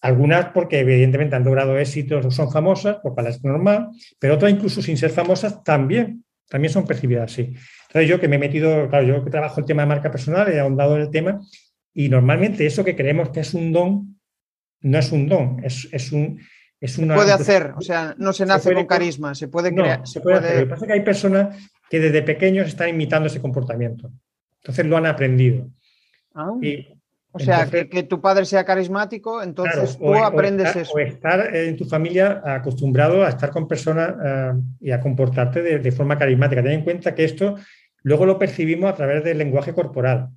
S2: Algunas porque evidentemente han logrado éxitos o son famosas, por cual es normal, pero otras incluso sin ser famosas también, también son percibidas así. Entonces yo que me he metido, claro, yo que trabajo el tema de marca personal, he ahondado en el tema y normalmente eso que creemos que es un don, no es un don, es, es un,
S1: se puede hacer, o sea, no se nace con carisma, se puede crear.
S2: se puede, Lo que pasa es que hay personas que desde pequeños están imitando ese comportamiento. Entonces lo han aprendido.
S1: Ah, o sea, que, tu padre sea carismático, entonces tú aprendes eso.
S2: O estar en tu familia acostumbrado a estar con personas eh, y a comportarte de, forma carismática. Ten en cuenta que esto luego lo percibimos a través del lenguaje corporal,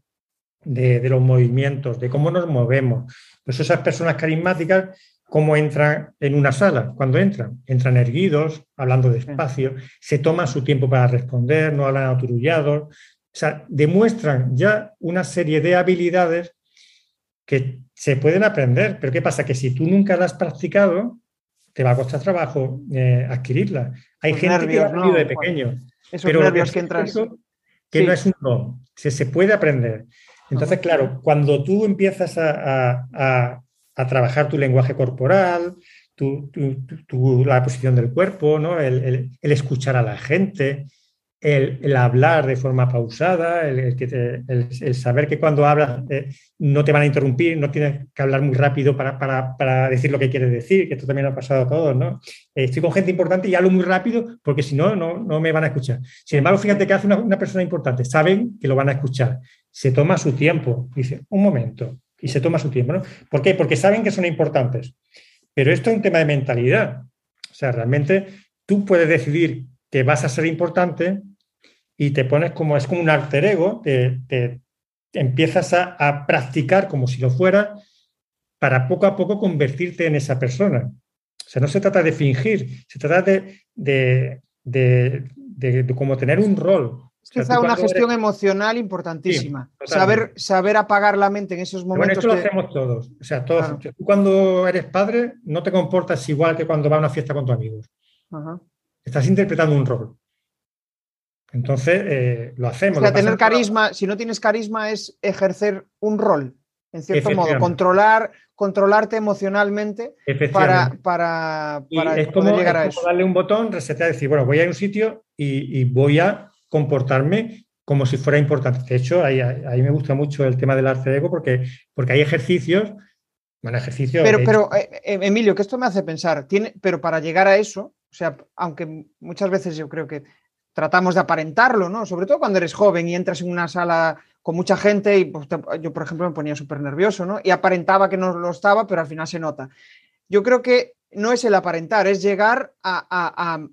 S2: de, de los movimientos, de cómo nos movemos. Pues esas personas carismáticas cómo entran en una sala. Cuando entran, entran erguidos, hablando despacio, se toman su tiempo para responder, no hablan aturullados. O sea, demuestran ya una serie de habilidades que se pueden aprender. Pero ¿qué pasa? Que si tú nunca las has practicado, te va a costar trabajo eh, adquirirla. Hay gente que lo ha de pequeño.
S1: pero nervios que, entras.
S2: Que no es un don, se, se puede aprender. Entonces, claro, cuando tú empiezas a a trabajar tu lenguaje corporal, la posición del cuerpo, ¿no? el, escuchar a la gente, el, hablar de forma pausada, el, saber que cuando hablas eh, no te van a interrumpir, no tienes que hablar muy rápido para, decir lo que quieres decir, que esto también ha pasado a todos. ¿no? Eh, estoy con gente importante y hablo muy rápido porque si no, no, me van a escuchar. Sin embargo, fíjate que hace una persona importante, saben que lo van a escuchar, se toma su tiempo, dice, un momento, y se toma su tiempo. ¿no? ¿Por qué? Porque saben que son importantes. Pero esto es un tema de mentalidad. O sea, realmente tú puedes decidir que vas a ser importante y te pones como, es como un alter ego, te, empiezas a, practicar como si lo fuera para poco a poco convertirte en esa persona. O sea, no se trata de fingir, se trata de, de, de como tener un rol,
S1: es una gestión emocional importantísima. saber, saber apagar la mente en esos momentos.
S2: Bueno, esto lo hacemos todos. O sea, todos. Tú cuando eres padre no te comportas igual que cuando vas a una fiesta con tus amigos. Estás interpretando un rol. Entonces, eh, lo hacemos.
S1: O sea, tener carisma, si no tienes carisma, es ejercer un rol, en cierto modo, controlar, controlarte emocionalmente para, para,
S2: es como, llegar a eso. darle un botón, resetear, decir, bueno, voy a ir a un sitio y voy a comportarme como si fuera importante. De hecho, ahí, ahí me gusta mucho el tema del arte de ego porque, porque hay ejercicios, bueno, ejercicios...
S1: Pero, pero eh, eh, Emilio, que esto me hace pensar, tiene, pero para llegar a eso, o sea, aunque muchas veces yo creo que tratamos de aparentarlo, ¿no? Sobre todo cuando eres joven y entras en una sala con mucha gente y pues, yo, por ejemplo, me ponía súper nervioso, ¿no? Y aparentaba que no lo estaba, pero al final se nota. Yo creo que no es el aparentar, es llegar a, a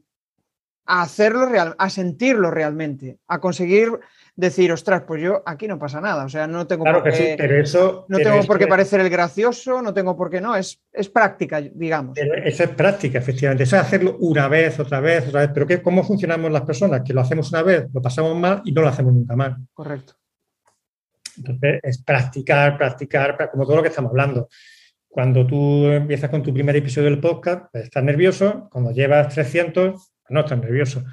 S1: hacerlo real, a sentirlo realmente, a conseguir decir, ostras, pues yo aquí no pasa nada, o sea, no tengo
S2: por qué, pero eso,
S1: no tengo por qué parecer el gracioso, no tengo por qué no, es, es práctica, digamos.
S2: eso es práctica, efectivamente, eso es hacerlo una vez, otra vez, otra vez, pero ¿qué, ¿cómo funcionamos las personas? Que lo hacemos una vez, lo pasamos mal y no lo hacemos nunca mal.
S1: Correcto.
S2: Entonces, es practicar, practicar, como todo lo que estamos hablando. Cuando tú empiezas con tu primer episodio del podcast, pues, estás nervioso, cuando llevas 300, no estás nervioso.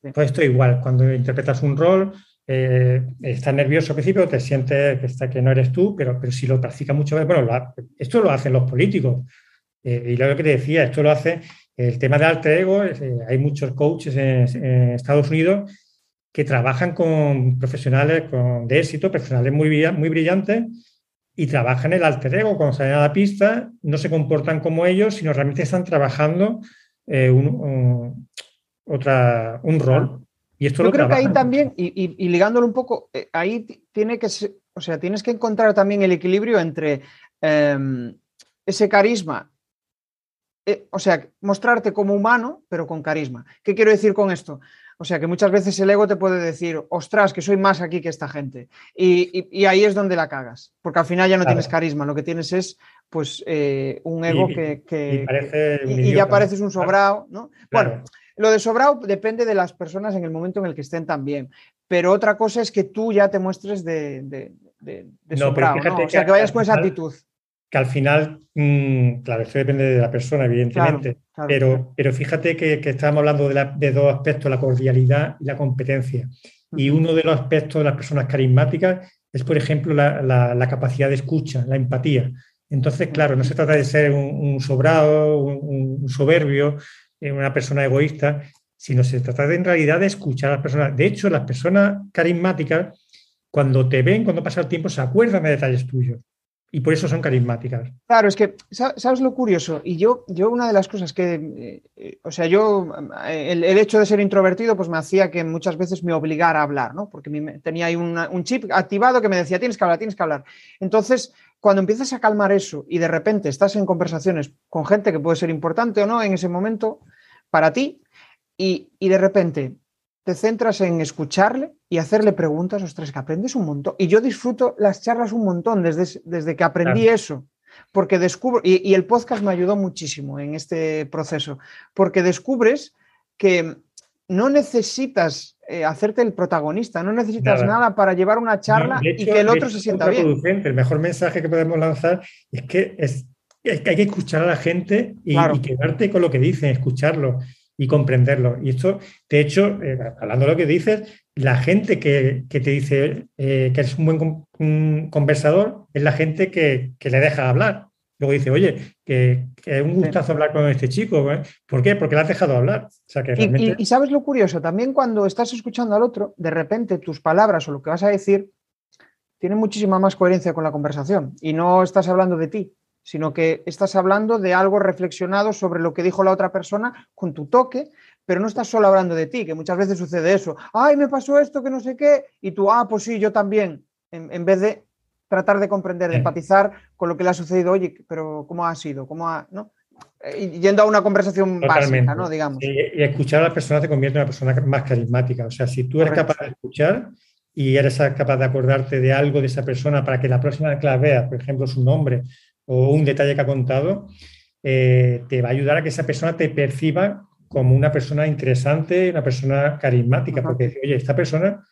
S2: Pues esto igual, cuando interpretas un rol, eh, estás nervioso al principio, te sientes que, está, que no eres tú, pero, pero si lo practicas mucho bueno, esto lo hacen los políticos. Eh, y lo que te decía, esto lo hace el tema de alter ego, eh, hay muchos coaches en, Estados Unidos que trabajan con profesionales con, de éxito, profesionales muy, muy brillantes, y trabajan el alter ego. Cuando salen a la pista, no se comportan como ellos, sino realmente están trabajando un, otra, un rol. Y esto
S1: Yo creo que ahí también, y, ligándolo un poco, eh, ahí tiene que ser, o sea, tienes que encontrar también el equilibrio entre em, ese carisma, eh, o sea, mostrarte como humano, pero con carisma. ¿Qué quiero decir con esto? O sea que muchas veces el ego te puede decir, ostras, que soy más aquí que esta gente. Y, ahí es donde la cagas, porque al final ya no tienes carisma, lo que tienes es pues eh, un ego que... Y, ya pareces un sobrado, ¿no? Bueno, lo de sobrado depende de las personas en el momento en el que estén también, pero otra cosa es que tú ya te muestres de, sobrado, o sea, que vayas con esa actitud.
S2: que al final, mm, claro, eso depende de la persona, evidentemente, pero, pero fíjate que, estábamos hablando de, dos aspectos, la cordialidad y la competencia. Y uno de los aspectos de las personas carismáticas es, por ejemplo, la, capacidad de escucha, la empatía. Entonces, claro, no se trata de ser un, sobrado, un, soberbio, una persona egoísta, sino se trata de, en realidad de escuchar a las personas. De hecho, las personas carismáticas, cuando te ven, cuando pasa el tiempo, se acuerdan de detalles tuyos y por eso son carismáticas.
S1: Claro, es que, ¿sabes lo curioso? Y yo, yo una de las cosas que, eh, o sea, yo, el, hecho de ser introvertido, pues me hacía que muchas veces me obligara a hablar, ¿no? Porque tenía ahí un chip activado que me decía, tienes que hablar, tienes que hablar. Entonces, cuando empiezas a calmar eso y de repente estás en conversaciones con gente que puede ser importante o no en ese momento para ti, y, y de repente te centras en escucharle y hacerle preguntas, ostras, que aprendes un montón. Y yo disfruto las charlas un montón desde, desde que aprendí eso, porque descubro, y, el podcast me ayudó muchísimo en este proceso, porque descubres que no necesitas eh, hacerte el protagonista, no necesitas nada, para llevar una charla y que el otro se sienta bien.
S2: El mejor mensaje que podemos lanzar es que, es, hay que escuchar a la gente y, y quedarte con lo que dicen, escucharlo y comprenderlo. Y esto, de hecho, eh, hablando de lo que dices, la gente que, te dice eh, que eres un buen conversador es la gente que, le deja hablar. Luego dice, oye, que, es un gustazo hablar con este chico. ¿eh? ¿Por qué? Porque le has dejado hablar.
S1: y, sabes lo curioso, también cuando estás escuchando al otro, de repente tus palabras o lo que vas a decir tienen muchísima más coherencia con la conversación y no estás hablando de ti, sino que estás hablando de algo reflexionado sobre lo que dijo la otra persona con tu toque, pero no estás solo hablando de ti, que muchas veces sucede eso. Ay, me pasó esto, que no sé qué, y tú, ah, pues sí, yo también, en, vez de tratar de comprender, de empatizar con lo que le ha sucedido, oye, pero ¿cómo ha sido? ¿Cómo ha, ¿no? Yendo a una conversación básica, ¿no? Digamos.
S2: Y, escuchar a la persona te convierte en una persona más carismática. O sea, si tú eres capaz de escuchar y eres capaz de acordarte de algo de esa persona para que la próxima vez que la veas, por ejemplo, su nombre o un detalle que ha contado, eh, te va a ayudar a que esa persona te perciba como una persona interesante, una persona carismática, porque oye, esta persona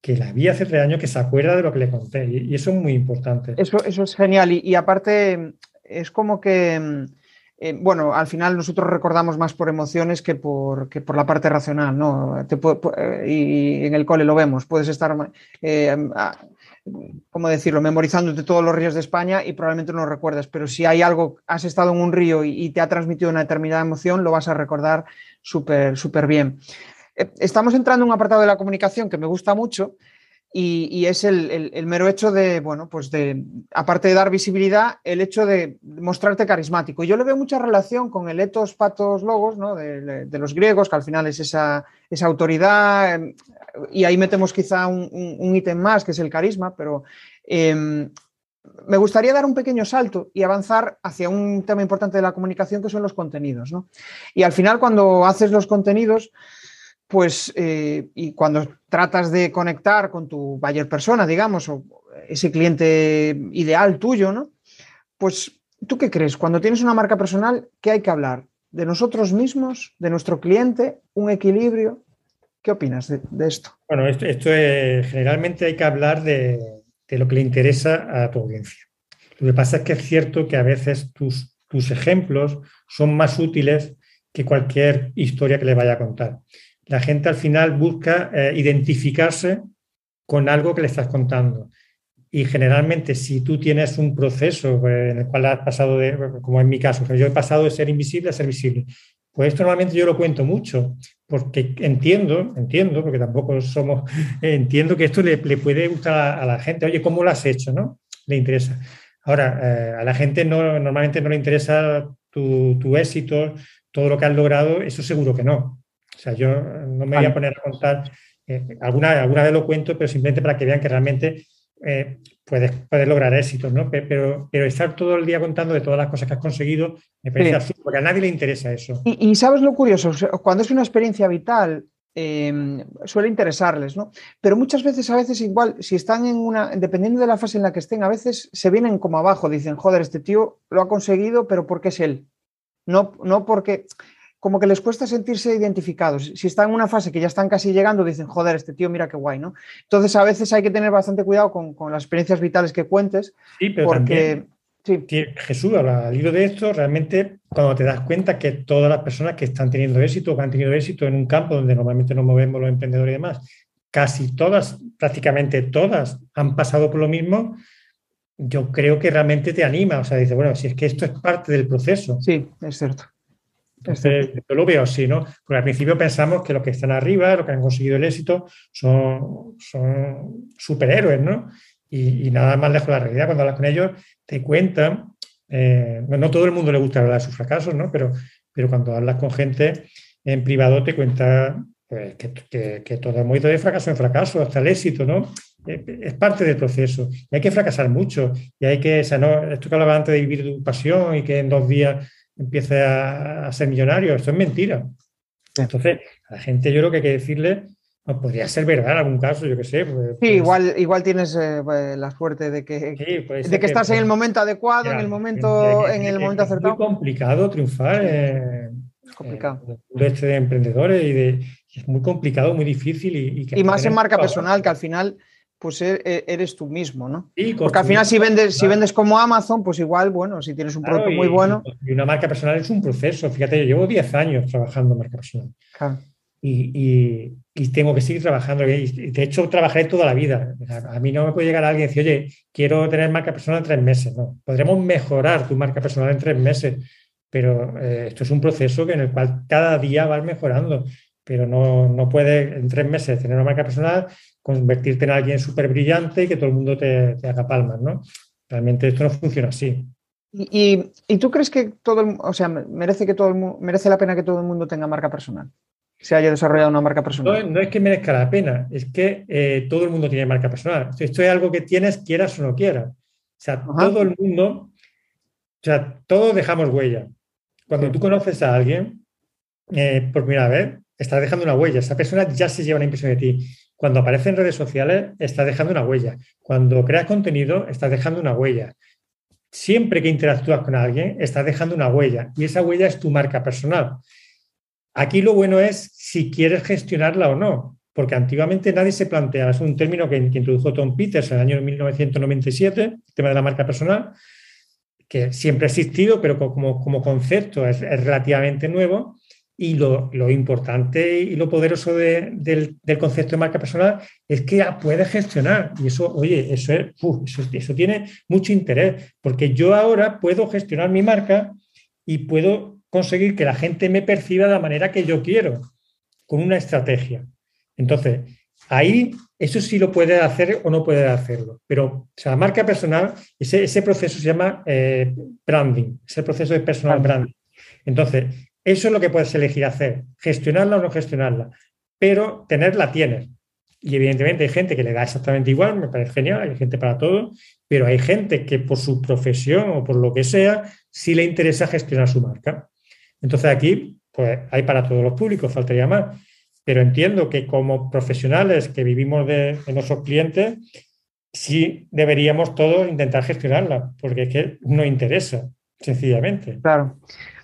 S2: que la vi hace tres años, que se acuerda de lo que le conté, y, eso es muy importante.
S1: Eso, eso es genial, y, aparte es como que, eh, bueno, al final nosotros recordamos más por emociones que por, por la parte racional, ¿no? Eh, y, en el cole lo vemos, puedes estar ¿cómo decirlo?, memorizándote todos los ríos de España y probablemente no recuerdas, pero si hay algo, has estado en un río y, te ha transmitido una determinada emoción, lo vas a recordar súper bien. Eh, estamos entrando en un apartado de la comunicación que me gusta mucho y, es el, mero hecho de, bueno, pues de, aparte de dar visibilidad, el hecho de mostrarte carismático. Yo le veo mucha relación con el etos, patos, logos, ¿no? de, los griegos, que al final es esa, esa autoridad, em, y ahí metemos quizá un, ítem más, que es el carisma, pero em, me gustaría dar un pequeño salto y avanzar hacia un tema importante de la comunicación, que son los contenidos. ¿no? Y al final, cuando haces los contenidos, pues, eh, y cuando tratas de conectar con tu buyer persona, digamos, o ese cliente ideal tuyo, ¿no? Pues, ¿tú qué crees? Cuando tienes una marca personal, ¿qué hay que hablar? ¿De nosotros mismos? ¿De nuestro cliente? ¿Un equilibrio? ¿Qué opinas de, esto?
S2: Bueno, esto, es, generalmente hay que hablar de, lo que le interesa a tu audiencia. Lo que pasa es que es cierto que a veces tus, tus ejemplos son más útiles que cualquier historia que le vaya a contar la gente al final busca eh, identificarse con algo que le estás contando. Y generalmente, si tú tienes un proceso eh, en el cual has pasado de, como en mi caso, yo he pasado de ser invisible a ser visible, pues esto normalmente yo lo cuento mucho, porque entiendo, entiendo, porque tampoco somos, entiendo que esto le, puede gustar a, la gente. Oye, ¿cómo lo has hecho? ¿No? Le interesa. Ahora, eh, a la gente no, normalmente no le interesa tu, tu éxito, todo lo que has logrado, eso seguro que no. O sea, yo no me voy a poner a contar, eh, alguna, alguna vez lo cuento, pero simplemente para que vean que realmente eh, puedes, lograr éxitos, ¿no? Pero, pero estar todo el día contando de todas las cosas que has conseguido me parece absurdo, porque a nadie le interesa eso.
S1: Y, sabes lo curioso, cuando es una experiencia vital, Em, suele interesarles, ¿no? Pero muchas veces, a veces igual, si están en una, dependiendo de la fase en la que estén, a veces se vienen como abajo, dicen, joder, este tío lo ha conseguido, pero ¿por qué es él? No, no porque, como que les cuesta sentirse identificados. Si están en una fase que ya están casi llegando, dicen, joder, este tío, mira qué guay, ¿no? Entonces, a veces hay que tener bastante cuidado con, las experiencias vitales que cuentes,
S2: sí, pero porque... Jesús, al hilo de esto, realmente cuando te das cuenta que todas las personas que están teniendo éxito, que han tenido éxito en un campo donde normalmente nos movemos los emprendedores y demás, casi todas, prácticamente todas, han pasado por lo mismo, yo creo que realmente te anima. O sea, dice, bueno, si es que esto es parte del proceso.
S1: Sí, es cierto.
S2: Entonces, yo lo veo así, ¿no? Porque al principio pensamos que los que están arriba, los que han conseguido el éxito, son, son superhéroes, ¿no? Y, nada más lejos de la realidad. Cuando hablas con ellos, te cuentan, eh, no todo el mundo le gusta hablar de sus fracasos, ¿no? Pero, pero cuando hablas con gente en privado, te cuenta pues, que, que, todo hemos ido de fracaso en fracaso hasta el éxito, ¿no? Eh, es parte del proceso. Y hay que fracasar mucho. Y hay que, o sea, no, esto que hablaba antes de vivir tu pasión y que en dos días empiece a, ser millonario, esto es mentira. Entonces, a la gente yo creo que hay que decirle podría ser verdad en algún caso, yo qué sé. Pues,
S1: sí, pues igual, igual tienes eh, pues, la suerte de que, de que, estás en el momento adecuado, en el momento, en el momento acertado.
S2: Es muy complicado triunfar en, complicado. en este de emprendedores y de, es muy complicado, muy difícil. Y,
S1: y, más en marca personal, que al final pues e, e, eres tú mismo, ¿no? Porque al final si vendes, si vendes como Amazon, pues igual, bueno, si tienes un producto muy bueno.
S2: Y una marca personal es un proceso. Fíjate, yo llevo 10 años trabajando en marca personal. Claro y, tengo que seguir trabajando. de hecho, trabajaré toda la vida. A mí no me puede llegar alguien y decir, oye, quiero tener marca personal en tres meses. No, podremos mejorar tu marca personal en tres meses, pero eh, esto es un proceso en el cual cada día vas mejorando. Pero no, no puedes en tres meses tener una marca personal, convertirte en alguien súper brillante y que todo el mundo te, haga palmas, ¿no? Realmente esto no funciona así.
S1: ¿Y, tú crees que todo el, o sea, merece que todo merece la pena que todo el mundo tenga marca personal? se haya desarrollado una marca personal.
S2: No, es que merezca la pena, es que eh, todo el mundo tiene marca personal. Esto es algo que tienes, quieras o no quieras. O sea, todo el mundo, o sea, todos dejamos huella. Cuando tú conoces a alguien, eh, por primera vez, estás dejando una huella. Esa persona ya se lleva una impresión de ti. Cuando aparece en redes sociales, estás dejando una huella. Cuando creas contenido, estás dejando una huella. Siempre que interactúas con alguien, estás dejando una huella. Y esa huella es tu marca personal. Aquí lo bueno es si quieres gestionarla o no, porque antiguamente nadie se plantea, es un término que, introdujo Tom Peters en el año 1997, el tema de la marca personal, que siempre ha existido, pero como concepto es, relativamente nuevo. Y lo, importante y lo poderoso del, concepto de marca personal es que puedes gestionar. Y eso, oye, eso, es, eso tiene mucho interés, porque yo ahora puedo gestionar mi marca y puedo conseguir que la gente me perciba de la manera que yo quiero, con una estrategia. Entonces, ahí eso sí lo puede hacer o no puede hacerlo. Pero o sea, la marca personal, ese, ese proceso se llama eh, branding, ese proceso de personal branding. Entonces, eso es lo que puedes elegir hacer, gestionarla o no gestionarla, pero tenerla tienes. Y evidentemente hay gente que le da exactamente igual, me parece genial, hay gente para todo, pero hay gente que por su profesión o por lo que sea, sí le interesa gestionar su marca. Entonces aquí, pues hay para todos los públicos, faltaría más. Pero entiendo que como profesionales que vivimos de, nuestros clientes, sí deberíamos todos intentar gestionarla, porque es que no interesa, sencillamente.
S1: Claro.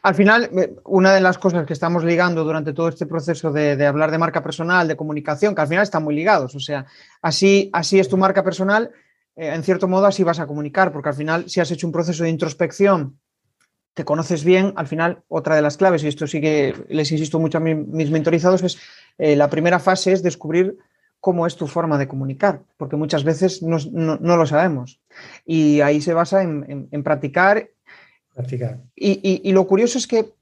S1: Al final, una de las cosas que estamos ligando durante todo este proceso de, hablar de marca personal, de comunicación, que al final están muy ligados, o sea, así, así es tu marca personal, eh, en cierto modo así vas a comunicar, porque al final si has hecho un proceso de introspección te conoces bien, al final, otra de las claves, y esto sí que les insisto mucho a mis mentorizados, es eh, la primera fase es descubrir cómo es tu forma de comunicar, porque muchas veces no, lo sabemos. Y ahí se basa en, practicar.
S2: Practicar.
S1: Y, lo curioso es que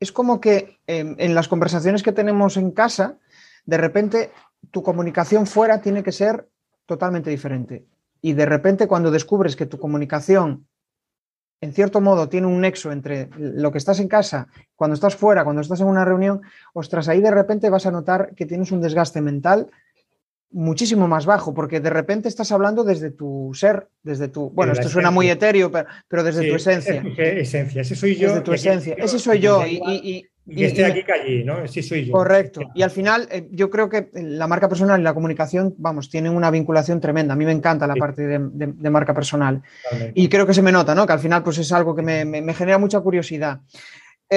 S1: es como que em, en las conversaciones que tenemos en casa, de repente tu comunicación fuera tiene que ser totalmente diferente. Y de repente cuando descubres que tu comunicación en cierto modo tiene un nexo entre lo que estás en casa, cuando estás fuera, cuando estás en una reunión, ostras, ahí de repente vas a notar que tienes un desgaste mental muchísimo más bajo, porque de repente estás hablando desde tu ser, desde tu, bueno, esto suena muy etéreo, pero, desde tu esencia.
S2: esencia, ese soy yo.
S1: Desde tu esencia, ese soy yo. Y,
S2: Y, y esté aquí que allí, ¿no? Sí soy yo.
S1: Correcto. Y al final, eh, yo creo que la marca personal y la comunicación, vamos, tienen una vinculación tremenda. A mí me encanta la parte de, marca personal. Y creo que se me nota, ¿no? Que al final, pues es algo que me, genera mucha curiosidad.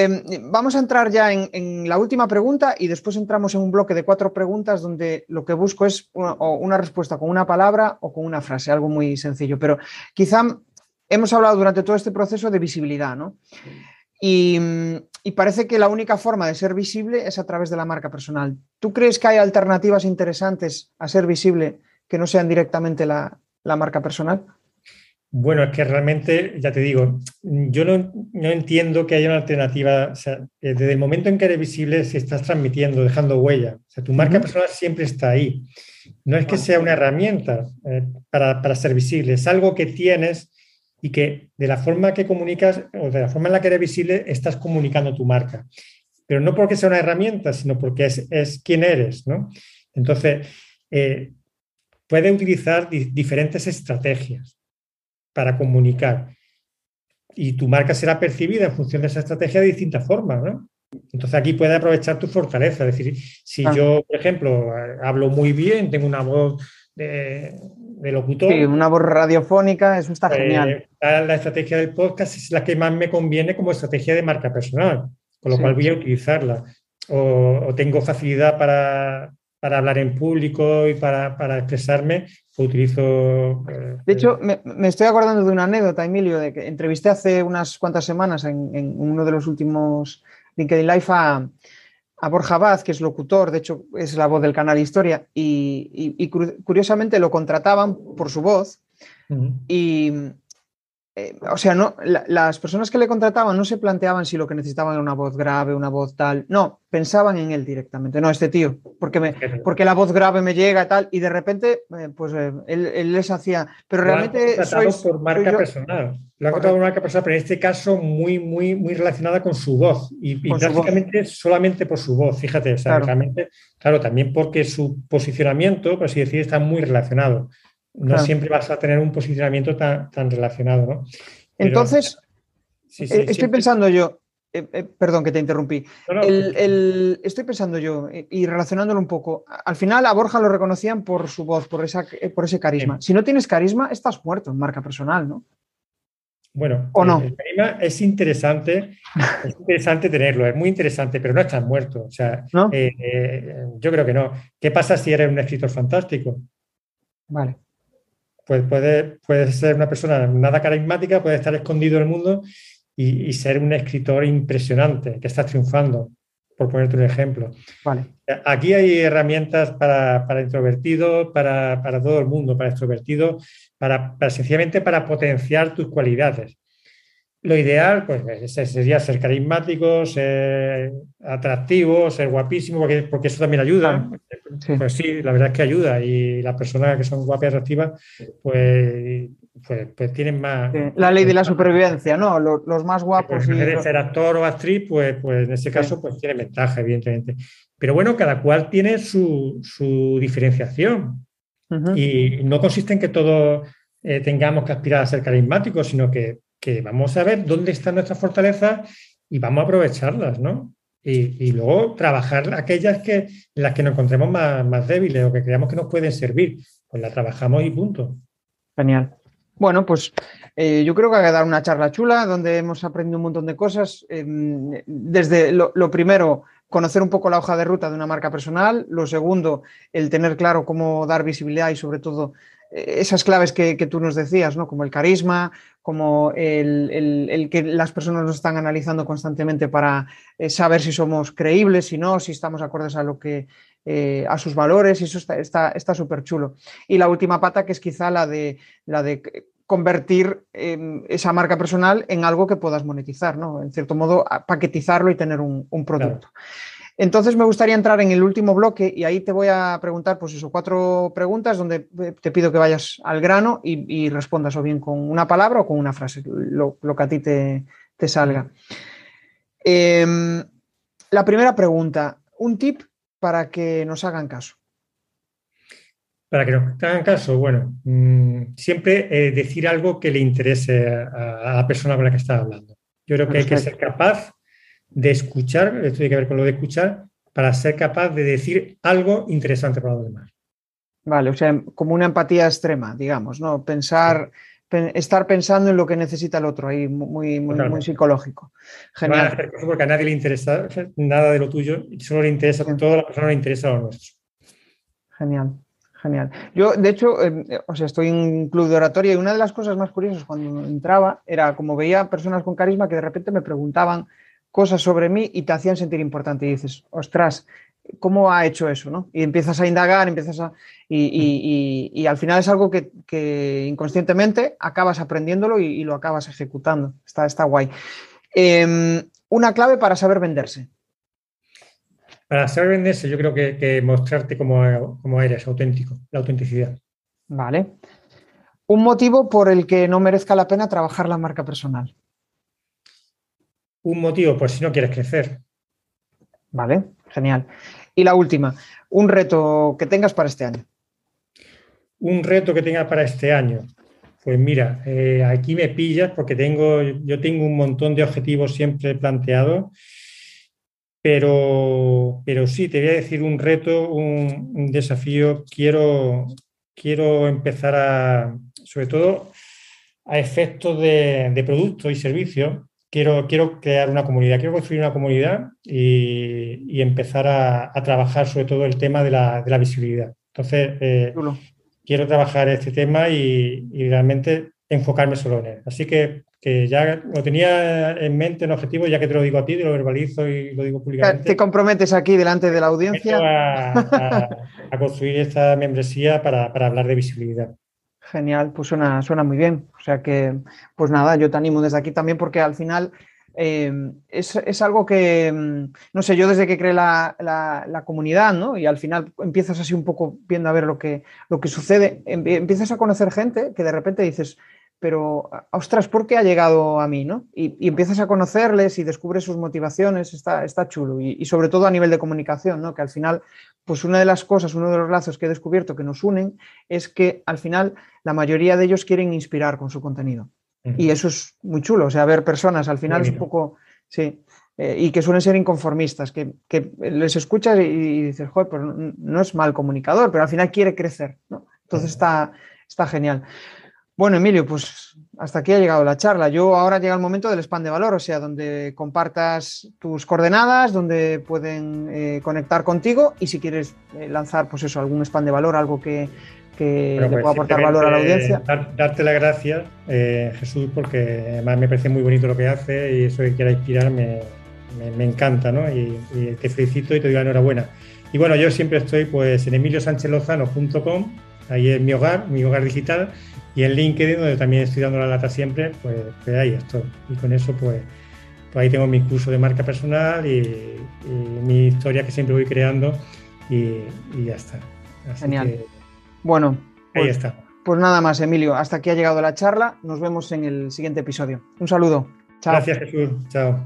S1: Em, vamos a entrar ya en, la última pregunta y después entramos en un bloque de cuatro preguntas donde lo que busco es una, una respuesta con una palabra o con una frase, algo muy sencillo. Pero quizá hemos hablado durante todo este proceso de visibilidad, ¿no? Y, parece que la única forma de ser visible es a través de la marca personal. ¿Tú crees que hay alternativas interesantes a ser visible que no sean directamente la, marca personal?
S2: Bueno, es que realmente, ya te digo, yo no, entiendo que haya una alternativa. O sea, eh, desde el momento en que eres visible, si estás transmitiendo, dejando huella. O sea, tu marca personal siempre está ahí. No es que sea una herramienta eh, para, para, ser visible, es algo que tienes y que de la forma que comunicas o de la forma en la que eres visible estás comunicando tu marca. Pero no porque sea una herramienta, sino porque es, es quién eres, ¿no? Entonces, eh, puede utilizar diferentes estrategias para comunicar y tu marca será percibida en función de esa estrategia de distintas formas, ¿no? Entonces aquí puede aprovechar tu fortaleza, es decir, si ah. yo, por ejemplo, hablo muy bien, tengo una voz de, de locutor.
S1: Sí, una voz radiofónica, eso está genial.
S2: La estrategia del podcast es la que más me conviene como estrategia de marca personal, con lo cual voy a utilizarla. O, tengo facilidad para, hablar en público y para, expresarme, pues utilizo...
S1: Eh, de hecho, me, estoy acordando de una anécdota, Emilio, de que entrevisté hace unas cuantas semanas en, en uno de los últimos LinkedIn Live a, a Borja Vaz, que es locutor, de hecho es la voz del canal Historia, y, curiosamente lo contrataban por su voz. Y, eh, o sea, no, las personas que le contrataban no se planteaban si lo que necesitaban era una voz grave, una voz tal. No, pensaban en él directamente. No, este tío, porque, me, porque la voz grave me llega y tal. Y de repente, eh, pues eh, él, les hacía. Pero realmente.
S2: Soy, por marca personal. Lo ha contratado por marca personal, pero en este caso muy, muy, muy relacionada con su voz. Y, prácticamente solamente por su voz. Fíjate, claro. realmente, claro, también porque su posicionamiento, por así decir, está muy relacionado no siempre vas a tener un posicionamiento tan, tan relacionado, ¿no?
S1: Entonces, eh, estoy pensando yo, eh, eh, perdón que te interrumpí, estoy pensando yo, y relacionándolo un poco, al final a Borja lo reconocían por su voz, por, esa, por ese carisma. Si no tienes carisma, estás muerto en marca personal, ¿no?
S2: Bueno, ¿O no? el carisma es interesante, es interesante tenerlo, es muy interesante, pero no estás muerto. O sea, yo creo que no. ¿Qué pasa si eres un escritor fantástico?
S1: Vale
S2: pues puede, puede ser una persona nada carismática, puede estar escondido en el mundo y, ser un escritor impresionante, que está triunfando, por ponerte un ejemplo.
S1: Vale.
S2: Aquí hay herramientas para, para introvertidos, para, todo el mundo, para extrovertidos, para, sencillamente para potenciar tus cualidades. Lo ideal, pues, sería ser carismático, ser atractivo, ser guapísimo, porque, porque eso también ayuda. Pues sí, la verdad es que ayuda. Y las personas que son guapas y atractivas, pues, pues, pues tienen más.
S1: La ley de la supervivencia, ¿no? Los, más guapos.
S2: Si y... ser actor o actriz, pues, pues en ese caso, pues tiene ventaja, evidentemente. Pero bueno, cada cual tiene su, diferenciación. Y no consiste en que todos eh, tengamos que aspirar a ser carismáticos, sino que, que vamos a ver dónde están nuestras fortalezas y vamos a aprovecharlas, ¿no? y, luego trabajar aquellas que, las que nos encontremos más, débiles o que creamos que nos pueden servir. Pues la trabajamos y punto.
S1: Genial. Bueno, pues eh, yo creo que ha dar una charla chula donde hemos aprendido un montón de cosas. Em, desde lo, primero, conocer un poco la hoja de ruta de una marca personal. Lo segundo, el tener claro cómo dar visibilidad y sobre todo esas claves que, tú nos decías, ¿no? como el carisma, como el, que las personas nos están analizando constantemente para eh, saber si somos creíbles, si no, si estamos acordes a lo que eh, a sus valores, y eso está súper chulo. Y la última pata, que es quizá la de, la de convertir em, esa marca personal en algo que puedas monetizar, ¿no? En cierto modo, paquetizarlo y tener un, producto. Entonces me gustaría entrar en el último bloque y ahí te voy a preguntar, pues eso, cuatro preguntas donde eh, te pido que vayas al grano y, respondas o bien con una palabra o con una frase, lo, que a ti te, salga. Em, la primera pregunta, un tip para que nos hagan caso.
S2: Para que nos hagan caso, bueno, mm, siempre eh, decir algo que le interese a, la persona con la que está hablando. Yo creo que hay que ser capaz de escuchar, esto tiene que ver con lo de escuchar, para ser capaz de decir algo interesante para los demás.
S1: Vale, o sea, como una empatía extrema, digamos, ¿no? Pensar, estar pensando en lo que necesita el otro, ahí muy, muy, muy psicológico.
S2: Genial. porque a nadie le interesa nada de lo tuyo, solo le interesa, a toda la persona le interesa lo nuestro.
S1: Genial. Genial. Yo, de hecho, em, o sea, estoy en un club de oratoria y una de las cosas más curiosas cuando entraba era como veía personas con carisma que de repente me preguntaban cosas sobre mí y te hacían sentir importante. Y dices, ostras, ¿cómo ha hecho eso? ¿no? Y empiezas a indagar, empiezas a. Y, al final es algo que, inconscientemente acabas aprendiéndolo y, lo acabas ejecutando. Está, está guay. Em, una clave para saber venderse.
S2: Para saber venderse, yo creo que, mostrarte como, eres, auténtico, la autenticidad.
S1: Vale. Un motivo por el que no merezca la pena trabajar la marca personal.
S2: Un motivo, pues si no quieres crecer.
S1: Vale, genial. Y la última, un reto que tengas para este año.
S2: Un reto que tenga para este año. Pues mira, eh, aquí me pillas porque tengo, yo tengo un montón de objetivos siempre planteados pero, pero sí, te voy a decir un reto, un, desafío. Quiero, quiero empezar a, sobre todo, a efectos de, de productos y servicios, quiero, quiero crear una comunidad, quiero construir una comunidad y, empezar a, trabajar sobre todo el tema de la, visibilidad. Entonces, eh, quiero trabajar este tema y, y, realmente enfocarme solo en él. Así que que ya lo tenía en mente un objetivo, ya que te lo digo a ti, te lo verbalizo y lo digo públicamente.
S1: Te comprometes aquí delante de la audiencia.
S2: A, construir esta membresía para, hablar de visibilidad.
S1: Genial, pues suena, suena muy bien. O sea que, pues nada, yo te animo desde aquí también porque al final eh, es, algo que, mm, no sé, yo desde que creé la, la, comunidad, ¿no? Y al final empiezas así un poco viendo a ver lo que, lo que sucede, empiezas a conocer gente que de repente dices, pero ostras, ¿por qué ha llegado a mí? ¿no? Y, empiezas a conocerles y descubres sus motivaciones, está, está chulo. Y, sobre todo a nivel de comunicación, ¿no? que al final, pues una de las cosas, uno de los lazos que he descubierto que nos unen es que al final la mayoría de ellos quieren inspirar con su contenido. Y eso es muy chulo, o sea, ver personas, al final es un poco, sí, eh, y que suelen ser inconformistas, que, les escuchas y, dices, joder, pero no es mal comunicador, pero al final quiere crecer, ¿no? Entonces está, está genial. Bueno, Emilio, pues hasta aquí ha llegado la charla. Yo ahora llega el momento del spam de valor, o sea, donde compartas tus coordenadas, donde pueden eh, conectar contigo y si quieres eh, lanzar, pues eso, algún spam de valor, algo que, le pues pueda aportar valor a la audiencia.
S2: darte las gracias, eh, Jesús, porque además me parece muy bonito lo que hace y eso que quiera inspirar me, encanta, ¿no? Y, te felicito y te doy enhorabuena. Y bueno, yo siempre estoy pues en emiliosanchelozano.com, ahí es mi hogar, mi hogar digital y en LinkedIn, donde también estoy dando la lata siempre, pues, pues ahí estoy. Y con eso, pues, pues, ahí tengo mi curso de marca personal y, mi historia que siempre voy creando y, ya está.
S1: Genial. bueno,
S2: ahí pues, está.
S1: Pues nada más, Emilio. Hasta aquí ha llegado la charla. Nos vemos en el siguiente episodio. Un saludo.
S2: Chao. Gracias, Jesús. Chao.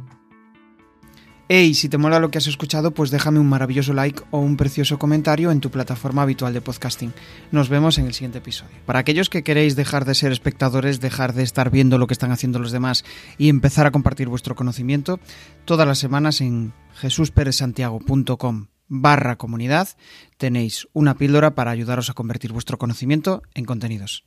S3: Hey, si te mola lo que has escuchado, pues déjame un maravilloso like o un precioso comentario en tu plataforma habitual de podcasting. Nos vemos en el siguiente episodio. Para aquellos que queréis dejar de ser espectadores, dejar de estar viendo lo que están haciendo los demás y empezar a compartir vuestro conocimiento, todas las semanas en jesusperezsantiago.com barra comunidad tenéis una píldora para ayudaros a convertir vuestro conocimiento en contenidos.